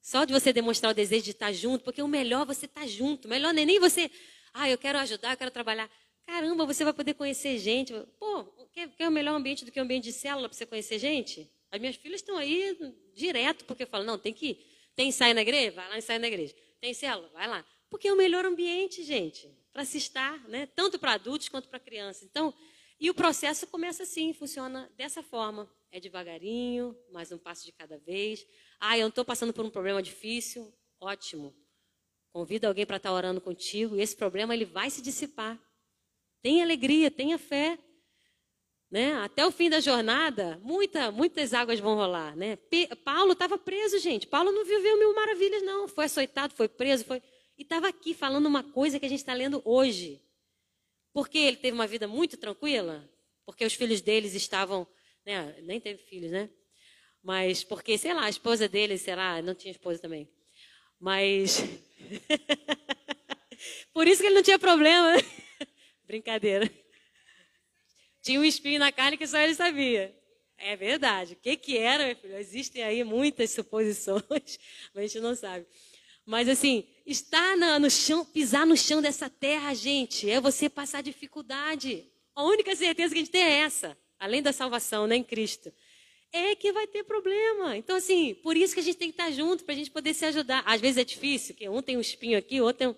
Só de você demonstrar o desejo de estar junto, porque o melhor é você estar junto. O melhor não é nem você, ah, eu quero ajudar, eu quero trabalhar. Caramba, você vai poder conhecer gente. Pô, quer, quer o melhor ambiente do que o ambiente de célula para você conhecer gente? As minhas filhas estão aí direto, porque eu falo, não, tem que ir. Tem ensaio na igreja? Vai lá ensaio na igreja. Tem célula? Vai lá. Porque é o melhor ambiente, gente para se estar, né? tanto para adultos quanto para crianças. Então, e o processo começa assim, funciona dessa forma. É devagarinho, mais um passo de cada vez. Ah, eu estou passando por um problema difícil. Ótimo. Convida alguém para estar tá orando contigo e esse problema ele vai se dissipar. Tenha alegria, tenha fé. Né? Até o fim da jornada, muita, muitas águas vão rolar. Né? Paulo estava preso, gente. Paulo não viveu mil maravilhas, não. Foi açoitado, foi preso, foi e estava aqui falando uma coisa que a gente está lendo hoje. Porque ele teve uma vida muito tranquila? Porque os filhos deles estavam. Né, nem teve filhos, né? Mas porque, sei lá, a esposa dele, sei lá, não tinha esposa também. Mas. Por isso que ele não tinha problema. Brincadeira. Tinha um espinho na carne que só ele sabia. É verdade. O que, que era, meu filho? Existem aí muitas suposições, mas a gente não sabe. Mas assim, estar no chão, pisar no chão dessa terra, gente, é você passar dificuldade. A única certeza que a gente tem é essa, além da salvação, né, em Cristo. É que vai ter problema. Então, assim, por isso que a gente tem que estar junto, para a gente poder se ajudar. Às vezes é difícil, que um tem um espinho aqui, outro tem um...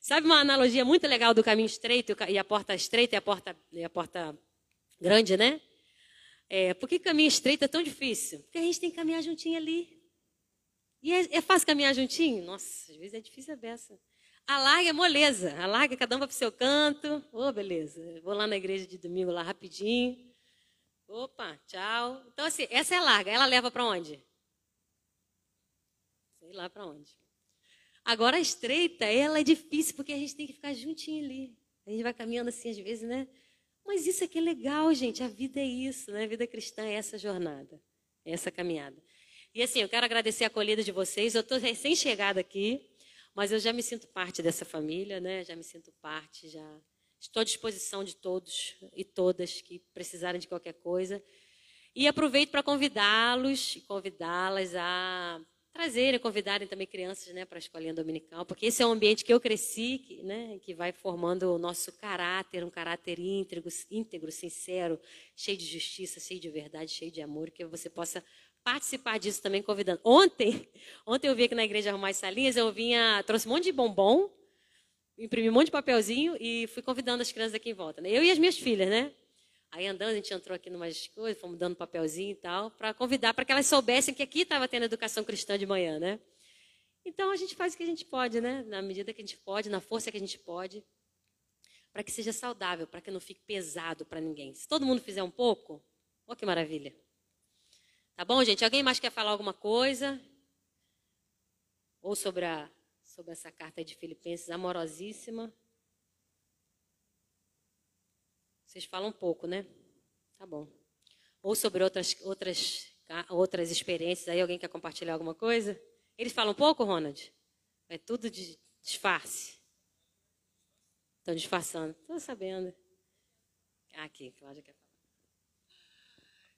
Sabe uma analogia muito legal do caminho estreito e a porta estreita e a porta, e a porta grande, né? É, por que caminho estreito é tão difícil? Porque a gente tem que caminhar juntinho ali. E é, é fácil caminhar juntinho? Nossa, às vezes é difícil a beça. A larga é moleza. A larga, cada um vai para o seu canto. Ô, oh, beleza. Vou lá na igreja de domingo, lá rapidinho. Opa, tchau. Então, assim, essa é larga. Ela leva para onde? Sei lá para onde. Agora, a estreita, ela é difícil, porque a gente tem que ficar juntinho ali. A gente vai caminhando assim, às vezes, né? Mas isso aqui é legal, gente. A vida é isso, né? A vida cristã é essa jornada, é essa caminhada. E assim, eu quero agradecer a acolhida de vocês. Eu estou recém-chegada aqui, mas eu já me sinto parte dessa família, né? Já me sinto parte, já estou à disposição de todos e todas que precisarem de qualquer coisa. E aproveito para convidá-los e convidá-las a trazerem, convidarem também crianças né, para a escolinha dominical, porque esse é um ambiente que eu cresci, que, né, que vai formando o nosso caráter, um caráter íntegro, íntegro, sincero, cheio de justiça, cheio de verdade, cheio de amor, que você possa participar disso também, convidando. Ontem, ontem eu vi aqui na igreja arrumar as salinhas, eu vinha, trouxe um monte de bombom, imprimi um monte de papelzinho e fui convidando as crianças aqui em volta. Né? Eu e as minhas filhas, né? Aí andando, a gente entrou aqui numas coisas, fomos dando papelzinho e tal, para convidar, para que elas soubessem que aqui estava tendo educação cristã de manhã, né? Então a gente faz o que a gente pode, né? Na medida que a gente pode, na força que a gente pode, para que seja saudável, para que não fique pesado para ninguém. Se todo mundo fizer um pouco, olha que maravilha. Tá bom, gente? Alguém mais quer falar alguma coisa? Ou sobre, a, sobre essa carta de Filipenses amorosíssima? Vocês falam um pouco, né? Tá bom. Ou sobre outras, outras outras experiências aí. Alguém quer compartilhar alguma coisa? Eles falam pouco, Ronald? É tudo de disfarce. Estão disfarçando. Estou sabendo. Aqui, Cláudia quer falar.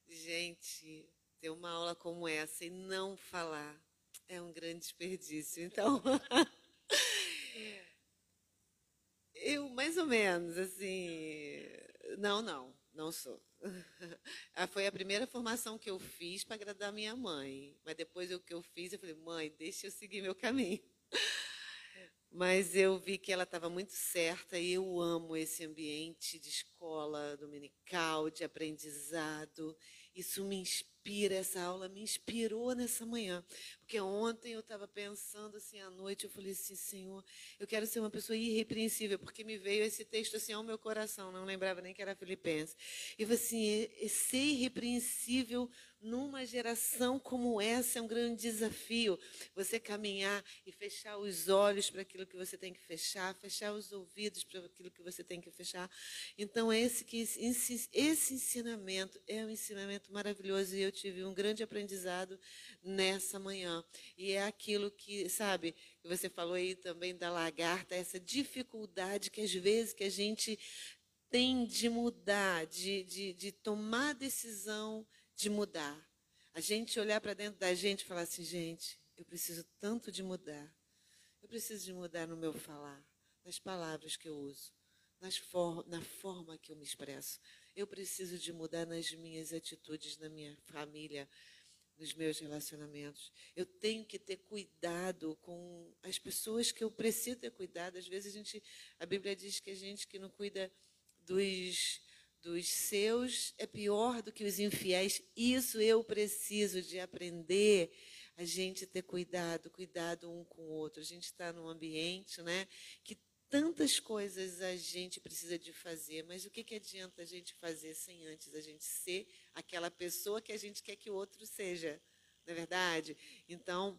Gente, ter uma aula como essa e não falar é um grande desperdício. Então, eu mais ou menos, assim. Não, não, não sou. Ah, foi a primeira formação que eu fiz para agradar minha mãe. Mas depois o que eu fiz, eu falei, mãe, deixa eu seguir meu caminho. Mas eu vi que ela estava muito certa e eu amo esse ambiente de escola dominical, de aprendizado. Isso me inspira, essa aula me inspirou nessa manhã. Porque ontem eu estava pensando assim à noite, eu falei assim, Senhor, eu quero ser uma pessoa irrepreensível, porque me veio esse texto assim ao meu coração, não lembrava nem que era Filipenses. E eu falei assim, ser irrepreensível numa geração como essa é um grande desafio. Você caminhar e fechar os olhos para aquilo que você tem que fechar, fechar os ouvidos para aquilo que você tem que fechar. Então, esse, que, esse, ensinamento é um ensinamento maravilhoso e eu tive um grande aprendizado nessa manhã. E é aquilo que, sabe, que você falou aí também da lagarta, essa dificuldade que às vezes que a gente tem de mudar, de, de, de tomar decisão de mudar. A gente olhar para dentro da gente e falar assim, gente, eu preciso tanto de mudar. Eu preciso de mudar no meu falar, nas palavras que eu uso, for na forma que eu me expresso. Eu preciso de mudar nas minhas atitudes, na minha família, nos meus relacionamentos. Eu tenho que ter cuidado com as pessoas que eu preciso ter cuidado. Às vezes a gente, a Bíblia diz que a gente que não cuida dos dos seus é pior do que os infiéis. Isso eu preciso de aprender. A gente ter cuidado, cuidado um com o outro. A gente está num ambiente, né, que tantas coisas a gente precisa de fazer, mas o que, que adianta a gente fazer sem antes a gente ser aquela pessoa que a gente quer que o outro seja, não é verdade? Então,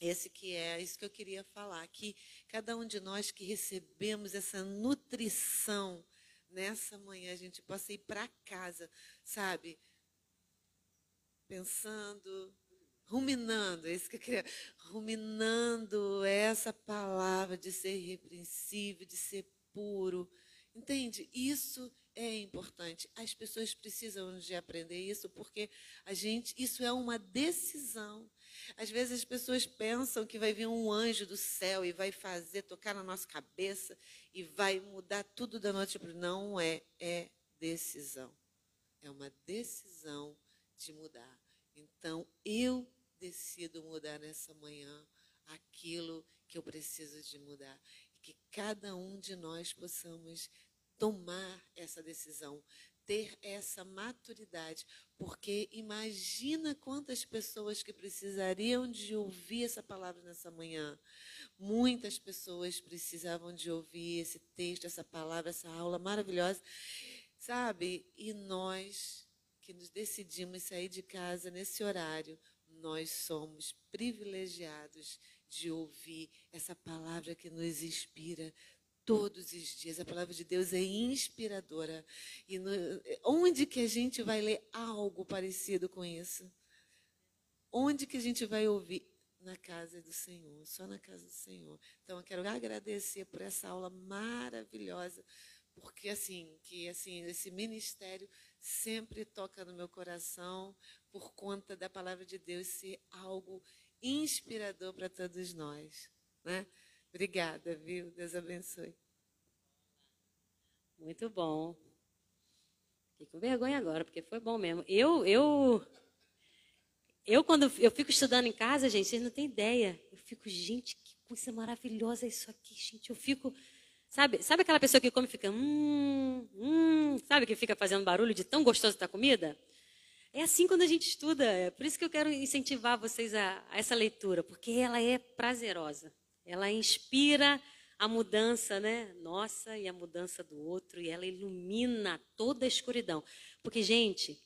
esse que é isso que eu queria falar, que cada um de nós que recebemos essa nutrição nessa manhã a gente possa ir para casa, sabe? Pensando, ruminando, é isso que eu queria, ruminando essa palavra de ser irrepreensível, de ser puro. Entende? Isso é importante. As pessoas precisam de aprender isso porque a gente, isso é uma decisão. Às vezes as pessoas pensam que vai vir um anjo do céu e vai fazer, tocar na nossa cabeça e vai mudar tudo da noite para Não é, é decisão. É uma decisão de mudar. Então, eu decido mudar nessa manhã aquilo que eu preciso de mudar. E que cada um de nós possamos tomar essa decisão, ter essa maturidade, porque imagina quantas pessoas que precisariam de ouvir essa palavra nessa manhã. Muitas pessoas precisavam de ouvir esse texto, essa palavra, essa aula maravilhosa, sabe? E nós que nos decidimos sair de casa nesse horário, nós somos privilegiados de ouvir essa palavra que nos inspira, todos os dias. A palavra de Deus é inspiradora. E no, onde que a gente vai ler algo parecido com isso? Onde que a gente vai ouvir? Na casa do Senhor, só na casa do Senhor. Então eu quero agradecer por essa aula maravilhosa, porque assim, que assim, esse ministério sempre toca no meu coração por conta da palavra de Deus ser algo inspirador para todos nós, né? Obrigada, viu? Deus abençoe. Muito bom. Fiquei com vergonha agora, porque foi bom mesmo. Eu, eu, eu quando eu fico estudando em casa, gente, vocês não têm ideia. Eu fico, gente, que coisa maravilhosa isso aqui, gente. Eu fico, sabe, sabe aquela pessoa que come e fica, hum, hum, sabe que fica fazendo barulho de tão gostoso da comida? É assim quando a gente estuda. É por isso que eu quero incentivar vocês a, a essa leitura, porque ela é prazerosa. Ela inspira a mudança, né? Nossa e a mudança do outro, e ela ilumina toda a escuridão. Porque, gente,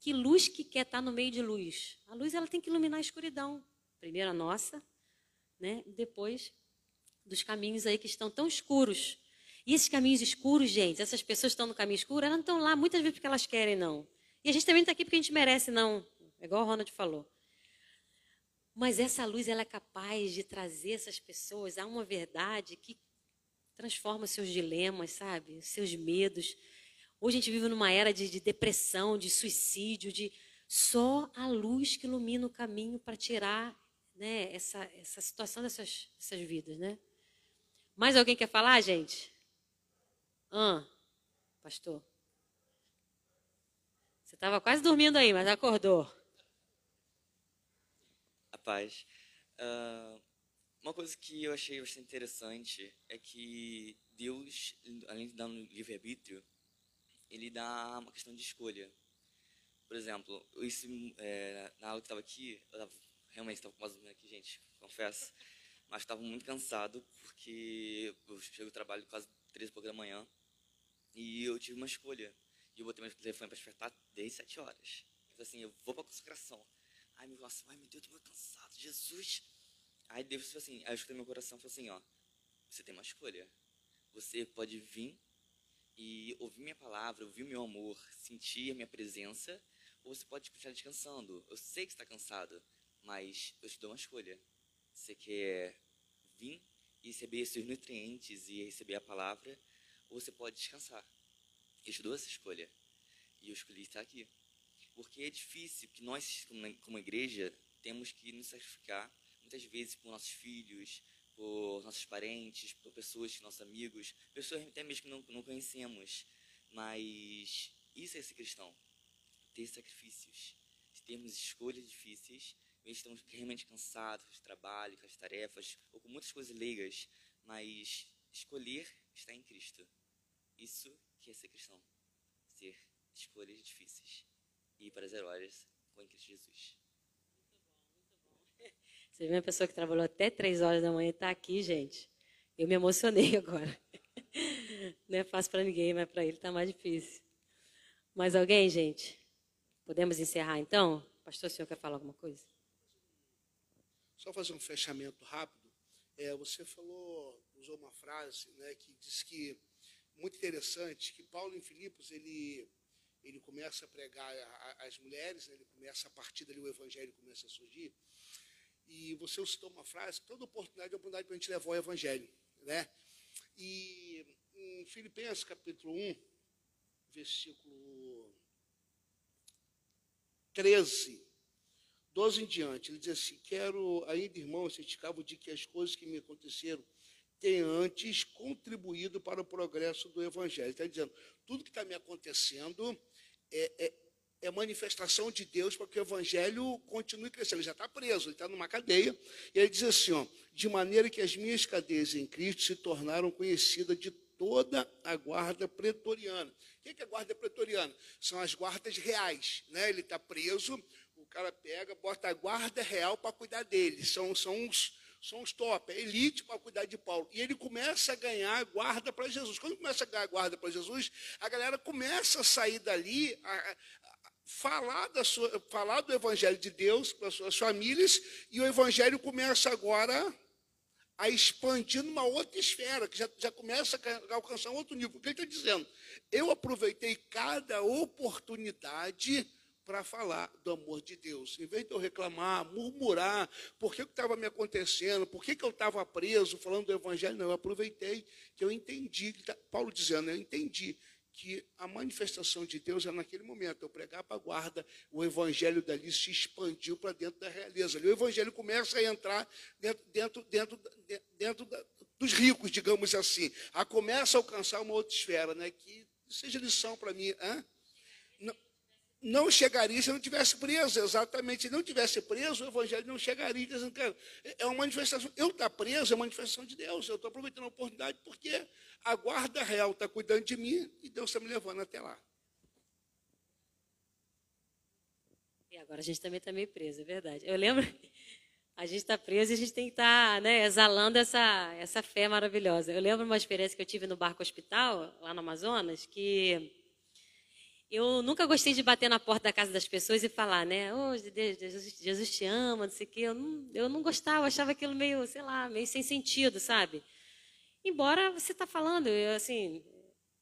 que luz que quer estar no meio de luz? A luz ela tem que iluminar a escuridão. Primeiro a nossa, né? Depois dos caminhos aí que estão tão escuros. E esses caminhos escuros, gente, essas pessoas que estão no caminho escuro, elas não estão lá muitas vezes porque elas querem, não. E a gente também não está aqui porque a gente merece, não. É igual o Ronald falou. Mas essa luz ela é capaz de trazer essas pessoas a uma verdade que transforma seus dilemas, sabe? Seus medos. Hoje a gente vive numa era de, de depressão, de suicídio, de só a luz que ilumina o caminho para tirar né, essa, essa situação dessas, dessas vidas, né? Mais alguém quer falar, gente? Ah, pastor. Você estava quase dormindo aí, mas acordou paz. Uh, uma coisa que eu achei bastante interessante é que Deus, além de dar um livre-arbítrio, ele dá uma questão de escolha. Por exemplo, é, na aula que estava aqui, eu tava, realmente estava quase dormindo aqui, gente, confesso, mas estava muito cansado porque eu chego do trabalho quase três e pouco da manhã e eu tive uma escolha. E eu botei meu telefone para despertar desde sete horas. Eu falei assim, eu vou para a consagração. Ai, meu, nossa, ai, meu Deus, eu tô cansado, Jesus. Aí Deus falou assim, aí eu escutei meu coração, falou assim, ó, você tem uma escolha. Você pode vir e ouvir minha palavra, ouvir meu amor, sentir a minha presença, ou você pode continuar descansando. Eu sei que está cansado, mas eu te dou uma escolha. Você quer vir e receber esses nutrientes e receber a palavra, ou você pode descansar. Eu te dou essa escolha. E eu escolhi estar aqui. Porque é difícil, que nós, como igreja, temos que nos sacrificar, muitas vezes por nossos filhos, por nossos parentes, por pessoas, nossos amigos, pessoas até mesmo que não, não conhecemos. Mas isso é ser cristão, ter sacrifícios, termos escolhas difíceis, mesmo estamos realmente cansados o trabalho, com as tarefas, ou com muitas coisas leigas, mas escolher está em Cristo. Isso que é ser cristão, ser escolhas difíceis e para zero horas com Cristo Jesus. Muito bom, muito bom. Você vê uma pessoa que trabalhou até três horas da manhã e está aqui, gente. Eu me emocionei agora. Não é fácil para ninguém, mas para ele está mais difícil. Mais alguém, gente? Podemos encerrar então? Pastor, o senhor quer falar alguma coisa? Só fazer um fechamento rápido. É, você falou, usou uma frase né, que diz que, muito interessante, que Paulo em Filipos, ele ele começa a pregar às mulheres, né? ele começa a partir dali o evangelho começa a surgir. E você citou uma frase, toda oportunidade é oportunidade para a gente levar o evangelho, né? E em Filipenses capítulo 1, versículo 13, 12 em diante, ele diz assim: Quero ainda, irmãos, certificar de que as coisas que me aconteceram têm antes contribuído para o progresso do Evangelho. Está dizendo, tudo que está me acontecendo é, é, é manifestação de Deus para que o evangelho continue crescendo. Ele já está preso, ele está numa cadeia. E ele diz assim: ó, de maneira que as minhas cadeias em Cristo se tornaram conhecidas de toda a guarda pretoriana. O que é a guarda pretoriana? São as guardas reais. Né? Ele está preso, o cara pega, bota a guarda real para cuidar dele. São, são os são os top, é elite para cuidar de Paulo. E ele começa a ganhar guarda para Jesus. Quando começa a ganhar guarda para Jesus, a galera começa a sair dali, a, a, a falar, da sua, falar do Evangelho de Deus para suas famílias, e o Evangelho começa agora a expandir numa outra esfera, que já, já começa a alcançar um outro nível. O que ele está dizendo? Eu aproveitei cada oportunidade para falar do amor de Deus. Em vez de eu reclamar, murmurar, por que estava me acontecendo, por que, que eu estava preso falando do Evangelho, não, eu aproveitei que eu entendi, tá, Paulo dizendo, eu entendi que a manifestação de Deus é naquele momento. Eu pregar para a guarda, o evangelho dali se expandiu para dentro da realeza. o evangelho começa a entrar dentro, dentro, dentro, dentro da, dos ricos, digamos assim. A começa a alcançar uma outra esfera, né? Que seja lição para mim. Hã? Não, chegaria se não tivesse preso, exatamente. Se não tivesse preso, o evangelho não chegaria. Dizendo, cara, é uma manifestação. Eu estar preso é uma manifestação de Deus. Eu estou aproveitando a oportunidade porque a guarda real está cuidando de mim e Deus está me levando até lá. E agora a gente também está meio preso, é verdade. Eu lembro, a gente está preso e a gente tem que estar tá, né, exalando essa, essa fé maravilhosa. Eu lembro uma experiência que eu tive no barco hospital, lá no Amazonas, que eu nunca gostei de bater na porta da casa das pessoas e falar, né? Oh, Jesus, Jesus te ama, não sei o quê. Eu não, eu não gostava, eu achava aquilo meio, sei lá, meio sem sentido, sabe? Embora você está falando, eu, assim.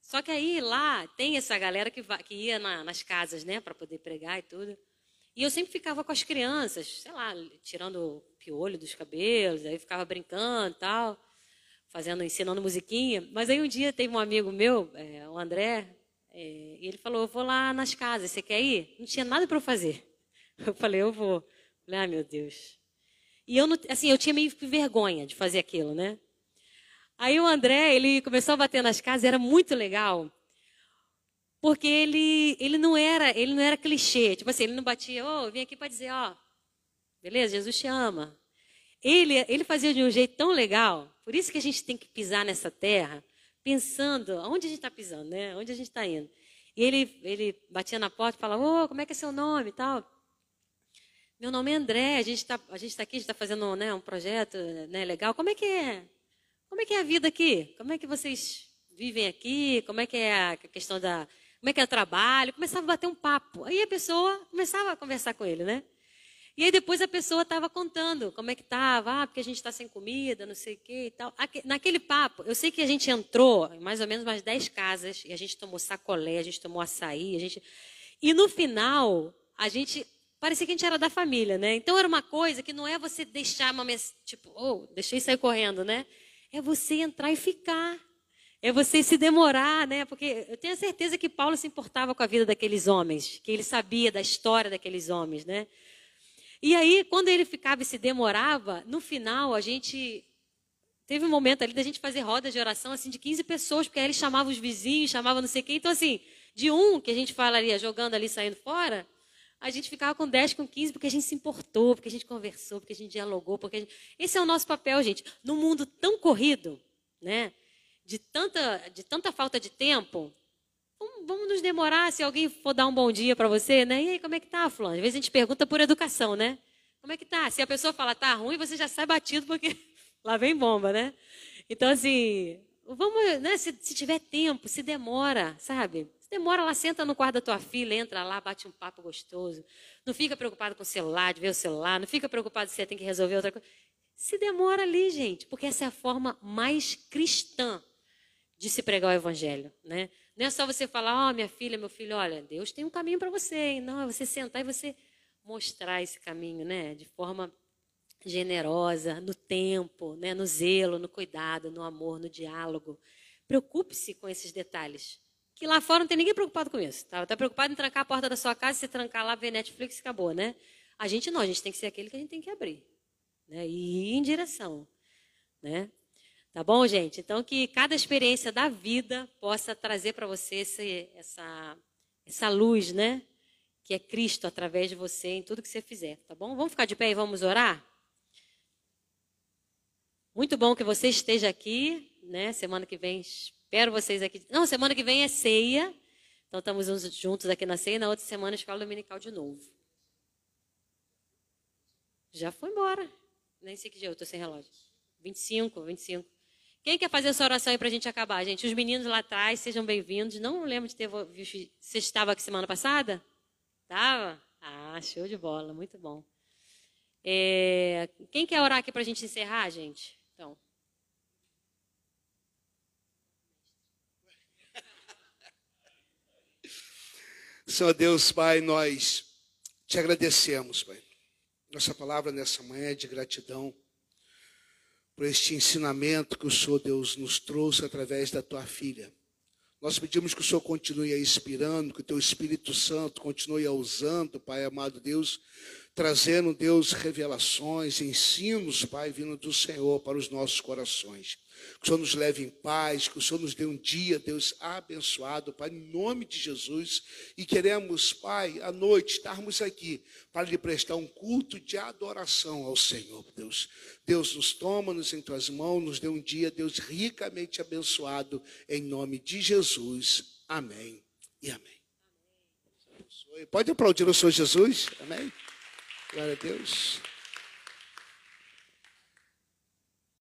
Só que aí lá tem essa galera que, que ia na, nas casas, né, para poder pregar e tudo. E eu sempre ficava com as crianças, sei lá, tirando piolho dos cabelos, aí ficava brincando e tal, fazendo, ensinando musiquinha. Mas aí um dia teve um amigo meu, é, o André, é, e ele falou: Eu vou lá nas casas, você quer ir? Não tinha nada para eu fazer. Eu falei: Eu vou. Eu falei, ah, meu Deus. E eu, não, assim, eu tinha meio que vergonha de fazer aquilo, né? Aí o André, ele começou a bater nas casas, era muito legal, porque ele, ele não era, ele não era clichê, tipo assim, ele não batia, ô, oh, vim aqui para dizer, ó, oh, beleza, Jesus te ama. Ele, ele fazia de um jeito tão legal, por isso que a gente tem que pisar nessa terra, pensando, onde a gente está pisando, né? Onde a gente está indo. E ele, ele batia na porta e falava, ô, oh, como é que é seu nome e tal. Meu nome é André, a gente está tá aqui, a gente está fazendo né, um projeto né, legal. Como é que é? Como é que é a vida aqui? Como é que vocês vivem aqui? Como é que é a questão da. Como é que é o trabalho? Começava a bater um papo. Aí a pessoa começava a conversar com ele, né? E aí depois a pessoa estava contando como é que estava, ah, porque a gente está sem comida, não sei o quê e tal. Naquele papo, eu sei que a gente entrou em mais ou menos umas 10 casas, e a gente tomou sacolé, a gente tomou açaí, a gente. E no final, a gente parecia que a gente era da família, né? Então era uma coisa que não é você deixar uma mensagem, tipo, oh, deixei sair correndo, né? É você entrar e ficar. É você se demorar, né? Porque eu tenho certeza que Paulo se importava com a vida daqueles homens, que ele sabia da história daqueles homens, né? E aí, quando ele ficava e se demorava, no final a gente teve um momento ali da gente fazer rodas de oração assim de 15 pessoas, porque aí ele chamava os vizinhos, chamava não sei quem. Então assim, de um que a gente falaria jogando ali saindo fora, a gente ficava com 10, com 15, porque a gente se importou, porque a gente conversou, porque a gente dialogou. Porque gente... Esse é o nosso papel, gente. Num mundo tão corrido, né? de, tanta, de tanta falta de tempo, vamos, vamos nos demorar se alguém for dar um bom dia para você, né? E aí, como é que tá, Fulano? Às vezes a gente pergunta por educação, né? Como é que tá? Se a pessoa fala tá ruim, você já sai batido, porque lá vem bomba, né? Então, assim, vamos, né? Se, se tiver tempo, se demora, sabe? Demora lá, senta no quarto da tua filha, entra lá, bate um papo gostoso. Não fica preocupado com o celular, de ver o celular. Não fica preocupado se você tem que resolver outra coisa. Se demora ali, gente, porque essa é a forma mais cristã de se pregar o evangelho, né? Não é só você falar, ó, oh, minha filha, meu filho, olha, Deus tem um caminho para você, hein? Não, é você sentar e você mostrar esse caminho, né? De forma generosa, no tempo, né? no zelo, no cuidado, no amor, no diálogo. Preocupe-se com esses detalhes que lá fora não tem ninguém preocupado com isso. Tá? tá preocupado em trancar a porta da sua casa, se trancar lá, ver Netflix, acabou, né? A gente não, a gente tem que ser aquele que a gente tem que abrir. Né? E ir em direção. Né? Tá bom, gente? Então, que cada experiência da vida possa trazer para você esse, essa, essa luz, né? Que é Cristo através de você em tudo que você fizer, tá bom? Vamos ficar de pé e vamos orar? Muito bom que você esteja aqui, né? Semana que vem Espero vocês aqui. Não, semana que vem é ceia. Então estamos juntos aqui na ceia. Na outra semana, escola dominical de novo. Já foi embora. Nem sei que dia eu estou sem relógio. 25, 25. Quem quer fazer essa oração aí para a gente acabar, gente? Os meninos lá atrás, sejam bem-vindos. Não lembro de ter visto. Você estava aqui semana passada? Estava? Ah, show de bola, muito bom. É... Quem quer orar aqui para a gente encerrar, gente? Então. Senhor Deus, Pai, nós te agradecemos, Pai. Nossa palavra nessa manhã é de gratidão por este ensinamento que o Senhor Deus nos trouxe através da tua filha. Nós pedimos que o Senhor continue a inspirando, que o teu Espírito Santo continue a usando, Pai amado Deus, trazendo, Deus, revelações, ensinos, Pai, vindo do Senhor para os nossos corações. Que o Senhor nos leve em paz, que o Senhor nos dê um dia, Deus, abençoado, Pai, em nome de Jesus. E queremos, Pai, à noite estarmos aqui para lhe prestar um culto de adoração ao Senhor, Deus. Deus nos toma-nos em tuas mãos, nos dê um dia, Deus, ricamente abençoado, em nome de Jesus. Amém e amém. Pode aplaudir o Senhor Jesus? Amém. Glória a Deus.